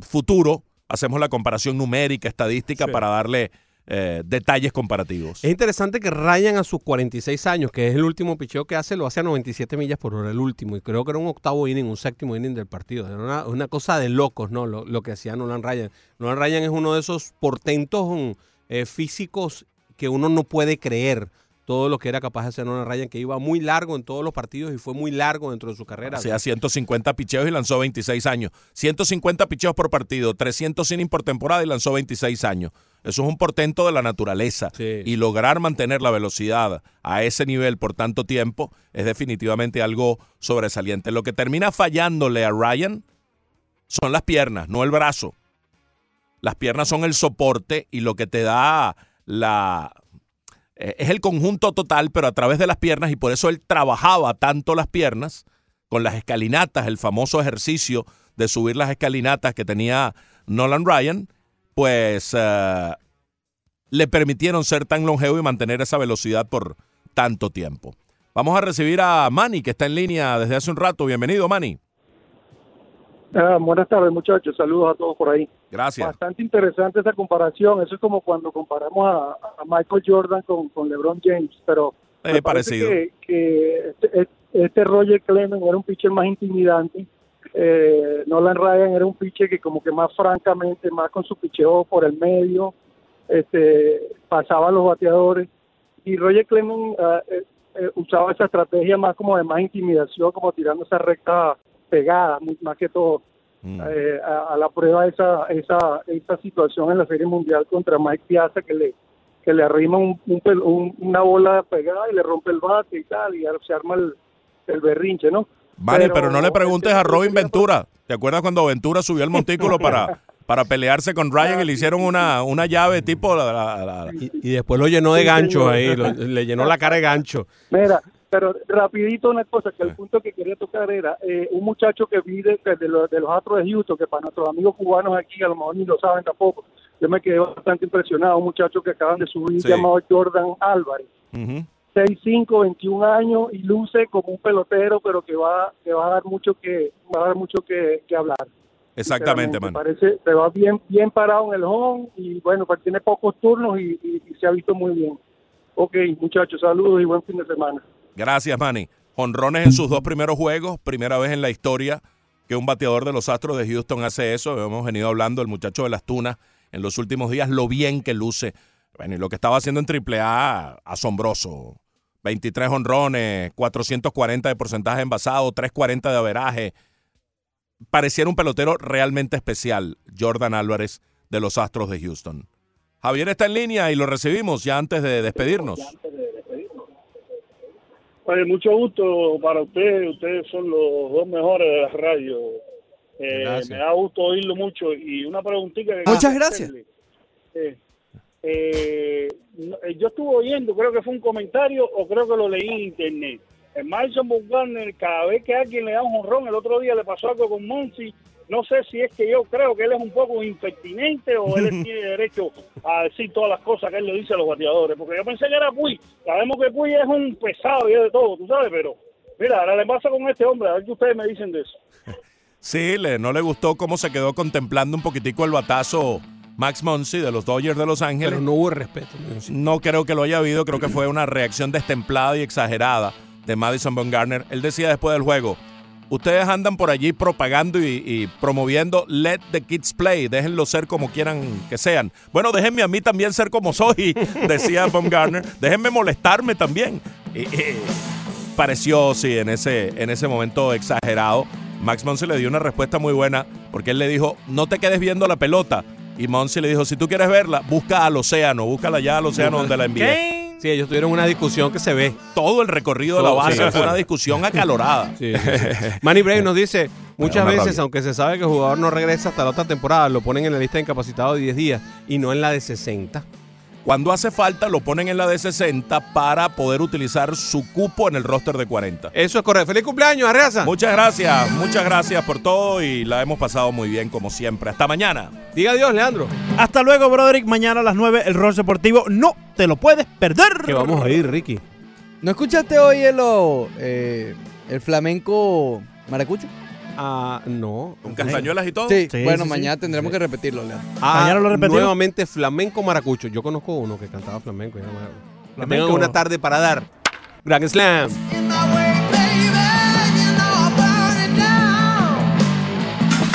futuro hacemos la comparación numérica, estadística, para darle eh, detalles comparativos. Es interesante que Ryan a sus 46 años, que es el último picheo que hace, lo hace a 97 millas por hora, el último. Y creo que era un octavo inning, un séptimo inning del partido. Era una, una cosa de locos, ¿no? Lo, lo que hacía Nolan Ryan. Nolan Ryan es uno de esos portentos mm, eh, físicos que uno no puede creer todo lo que era capaz de hacer Nolan Ryan, que iba muy largo en todos los partidos y fue muy largo dentro de su carrera. Hacía 150 picheos y lanzó 26 años. 150 picheos por partido, 300 innings por temporada y lanzó 26 años. Eso es un portento de la naturaleza. Y lograr mantener la velocidad a ese nivel por tanto tiempo es definitivamente algo sobresaliente. Lo que termina fallándole a Ryan son las piernas, no el brazo. Las piernas son el soporte y lo que te da la... eh, es el conjunto total, pero a través de las piernas, y por eso él trabajaba tanto las piernas con las escalinatas, el famoso ejercicio de subir las escalinatas que tenía Nolan Ryan, pues eh, le permitieron ser tan longevo y mantener esa velocidad por tanto tiempo. Vamos a recibir a Manny, que está en línea desde hace un rato. Bienvenido, Manny. Ah, buenas tardes, muchachos. Saludos a todos por ahí. Gracias. Bastante interesante esa comparación. Eso es como cuando comparamos a, a Michael Jordan con, con LeBron James. Pero Eh, me parece parecido. que, que este, este Roger Clemens era un pitcher más intimidante. Eh, Nolan Ryan era un pitcher que como que más francamente, más con su picheo por el medio, este, pasaba a los bateadores. Y Roger Clemens ah, eh, eh, usaba esa estrategia más como de más intimidación, como tirando esa recta pegada, más que todo eh, a, a la prueba esa, esa, esa situación en la Serie Mundial contra Mike Piazza que le que le arrima un, un- una bola pegada y le rompe el bate y tal, y se arma el, el berrinche, ¿no? Manny, pero, no le preguntes a Robin Ventura. ¿Te acuerdas cuando Ventura subió al montículo para, para pelearse con Ryan y le hicieron una, una llave tipo... La, la- la- Y, y después lo llenó de gancho ahí, lo- le llenó la cara de gancho. Mira, pero rapidito una cosa, que el punto que quería tocar era eh, un muchacho que vive de, de los, de los Astros de Houston, que para nuestros amigos cubanos aquí a lo mejor ni lo saben tampoco. Yo me quedé bastante impresionado, un muchacho que acaban de subir Sí. llamado Jordan Álvarez. Ujú. 6'5", 21 años y luce como un pelotero, pero que va que va a dar mucho que va a dar mucho que, que hablar. Exactamente, man. Parece se va bien bien parado en el home y bueno, pues tiene pocos turnos y, y- y se ha visto muy bien. Ok, muchachos, saludos y buen fin de semana. Gracias, Manny. Honrones en sus dos primeros juegos, primera vez en la historia que un bateador de los Astros de Houston hace eso. Hemos venido hablando del muchacho de las Tunas en los últimos días, lo bien que luce. Bueno, y lo que estaba haciendo en AAA, asombroso. 23 honrones, 440 de porcentaje envasado, 340 de averaje. Pareciera un pelotero realmente especial, Jordan Álvarez de los Astros de Houston. Javier está en línea y lo recibimos ya antes de despedirnos. Oye, mucho gusto para ustedes. Ustedes son los dos mejores de la radio. Eh, me da gusto oírlo mucho. Y una preguntita. que Muchas gracias. hacerle. Eh, eh, eh, yo estuve oyendo, creo que fue un comentario o creo que lo leí en internet. El Madison Bumgarner, cada vez que alguien le da un jonrón, el otro día le pasó algo con Monsi. No sé si es que yo creo que él es un poco impertinente o él *laughs* tiene derecho a decir todas las cosas que él le dice a los bateadores. Porque yo pensé que era Puy. Sabemos que Puy es un pesado y es de todo, tú sabes, pero mira, ahora le pasa con este hombre. A ver qué ustedes me dicen de eso. *laughs* Sí, le, no le gustó cómo se quedó contemplando un poquitico el batazo Max Monsi de los Dodgers de Los Ángeles. Pero no hubo respeto. No creo que lo haya habido, creo que fue una reacción destemplada y exagerada de Madison Bumgarner. Él decía después del juego, ustedes andan por allí propagando y, y promoviendo let the kids play, déjenlo ser como quieran que sean. Bueno, déjenme a mí también ser como soy, *laughs* decía Bumgarner. Déjenme molestarme también. Y- y pareció, sí, en ese, en ese momento exagerado. Max Monsi le dio una respuesta muy buena porque él le dijo, no te quedes viendo la pelota. Y Monsi le dijo, si tú quieres verla, busca al océano, búscala allá al océano donde la envié. Sí, ellos tuvieron una discusión que se ve. Todo el recorrido de la base sí. fue una discusión acalorada. *laughs* Sí, sí, sí. Manny Brave nos dice, muchas veces, rabia. aunque se sabe que el jugador no regresa hasta la otra temporada, lo ponen en la lista de incapacitados de 10 días y no en la de 60. Cuando hace falta, lo ponen en la de 60 para poder utilizar su cupo en el roster de 40. Eso es correcto. ¡Feliz cumpleaños, Arreaza! Muchas gracias, muchas gracias por todo y la hemos pasado muy bien como siempre. Hasta mañana. Diga adiós, Leandro. Hasta luego, Broderick. Mañana a las 9 el Ross Deportivo. No te lo puedes perder. Que vamos a ir, Ricky. ¿No escuchaste hoy el, oh, eh, el flamenco maracucho? Ah, no. ¿Con castañuelas y todo? Sí, Sí, bueno, sí, sí. mañana tendremos que repetirlo, Leandro. Ah, Mañana lo repetimos. Nuevamente flamenco maracucho. Yo conozco uno que cantaba flamenco. ya me- Que Flamenco. una tarde para dar. Grand Slam.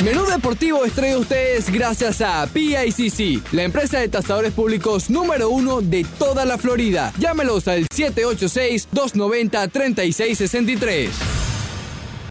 Menú Deportivo es traído a ustedes gracias a PICC, la empresa de tasadores públicos número uno de toda la Florida. Llámelos al 786-290-3663.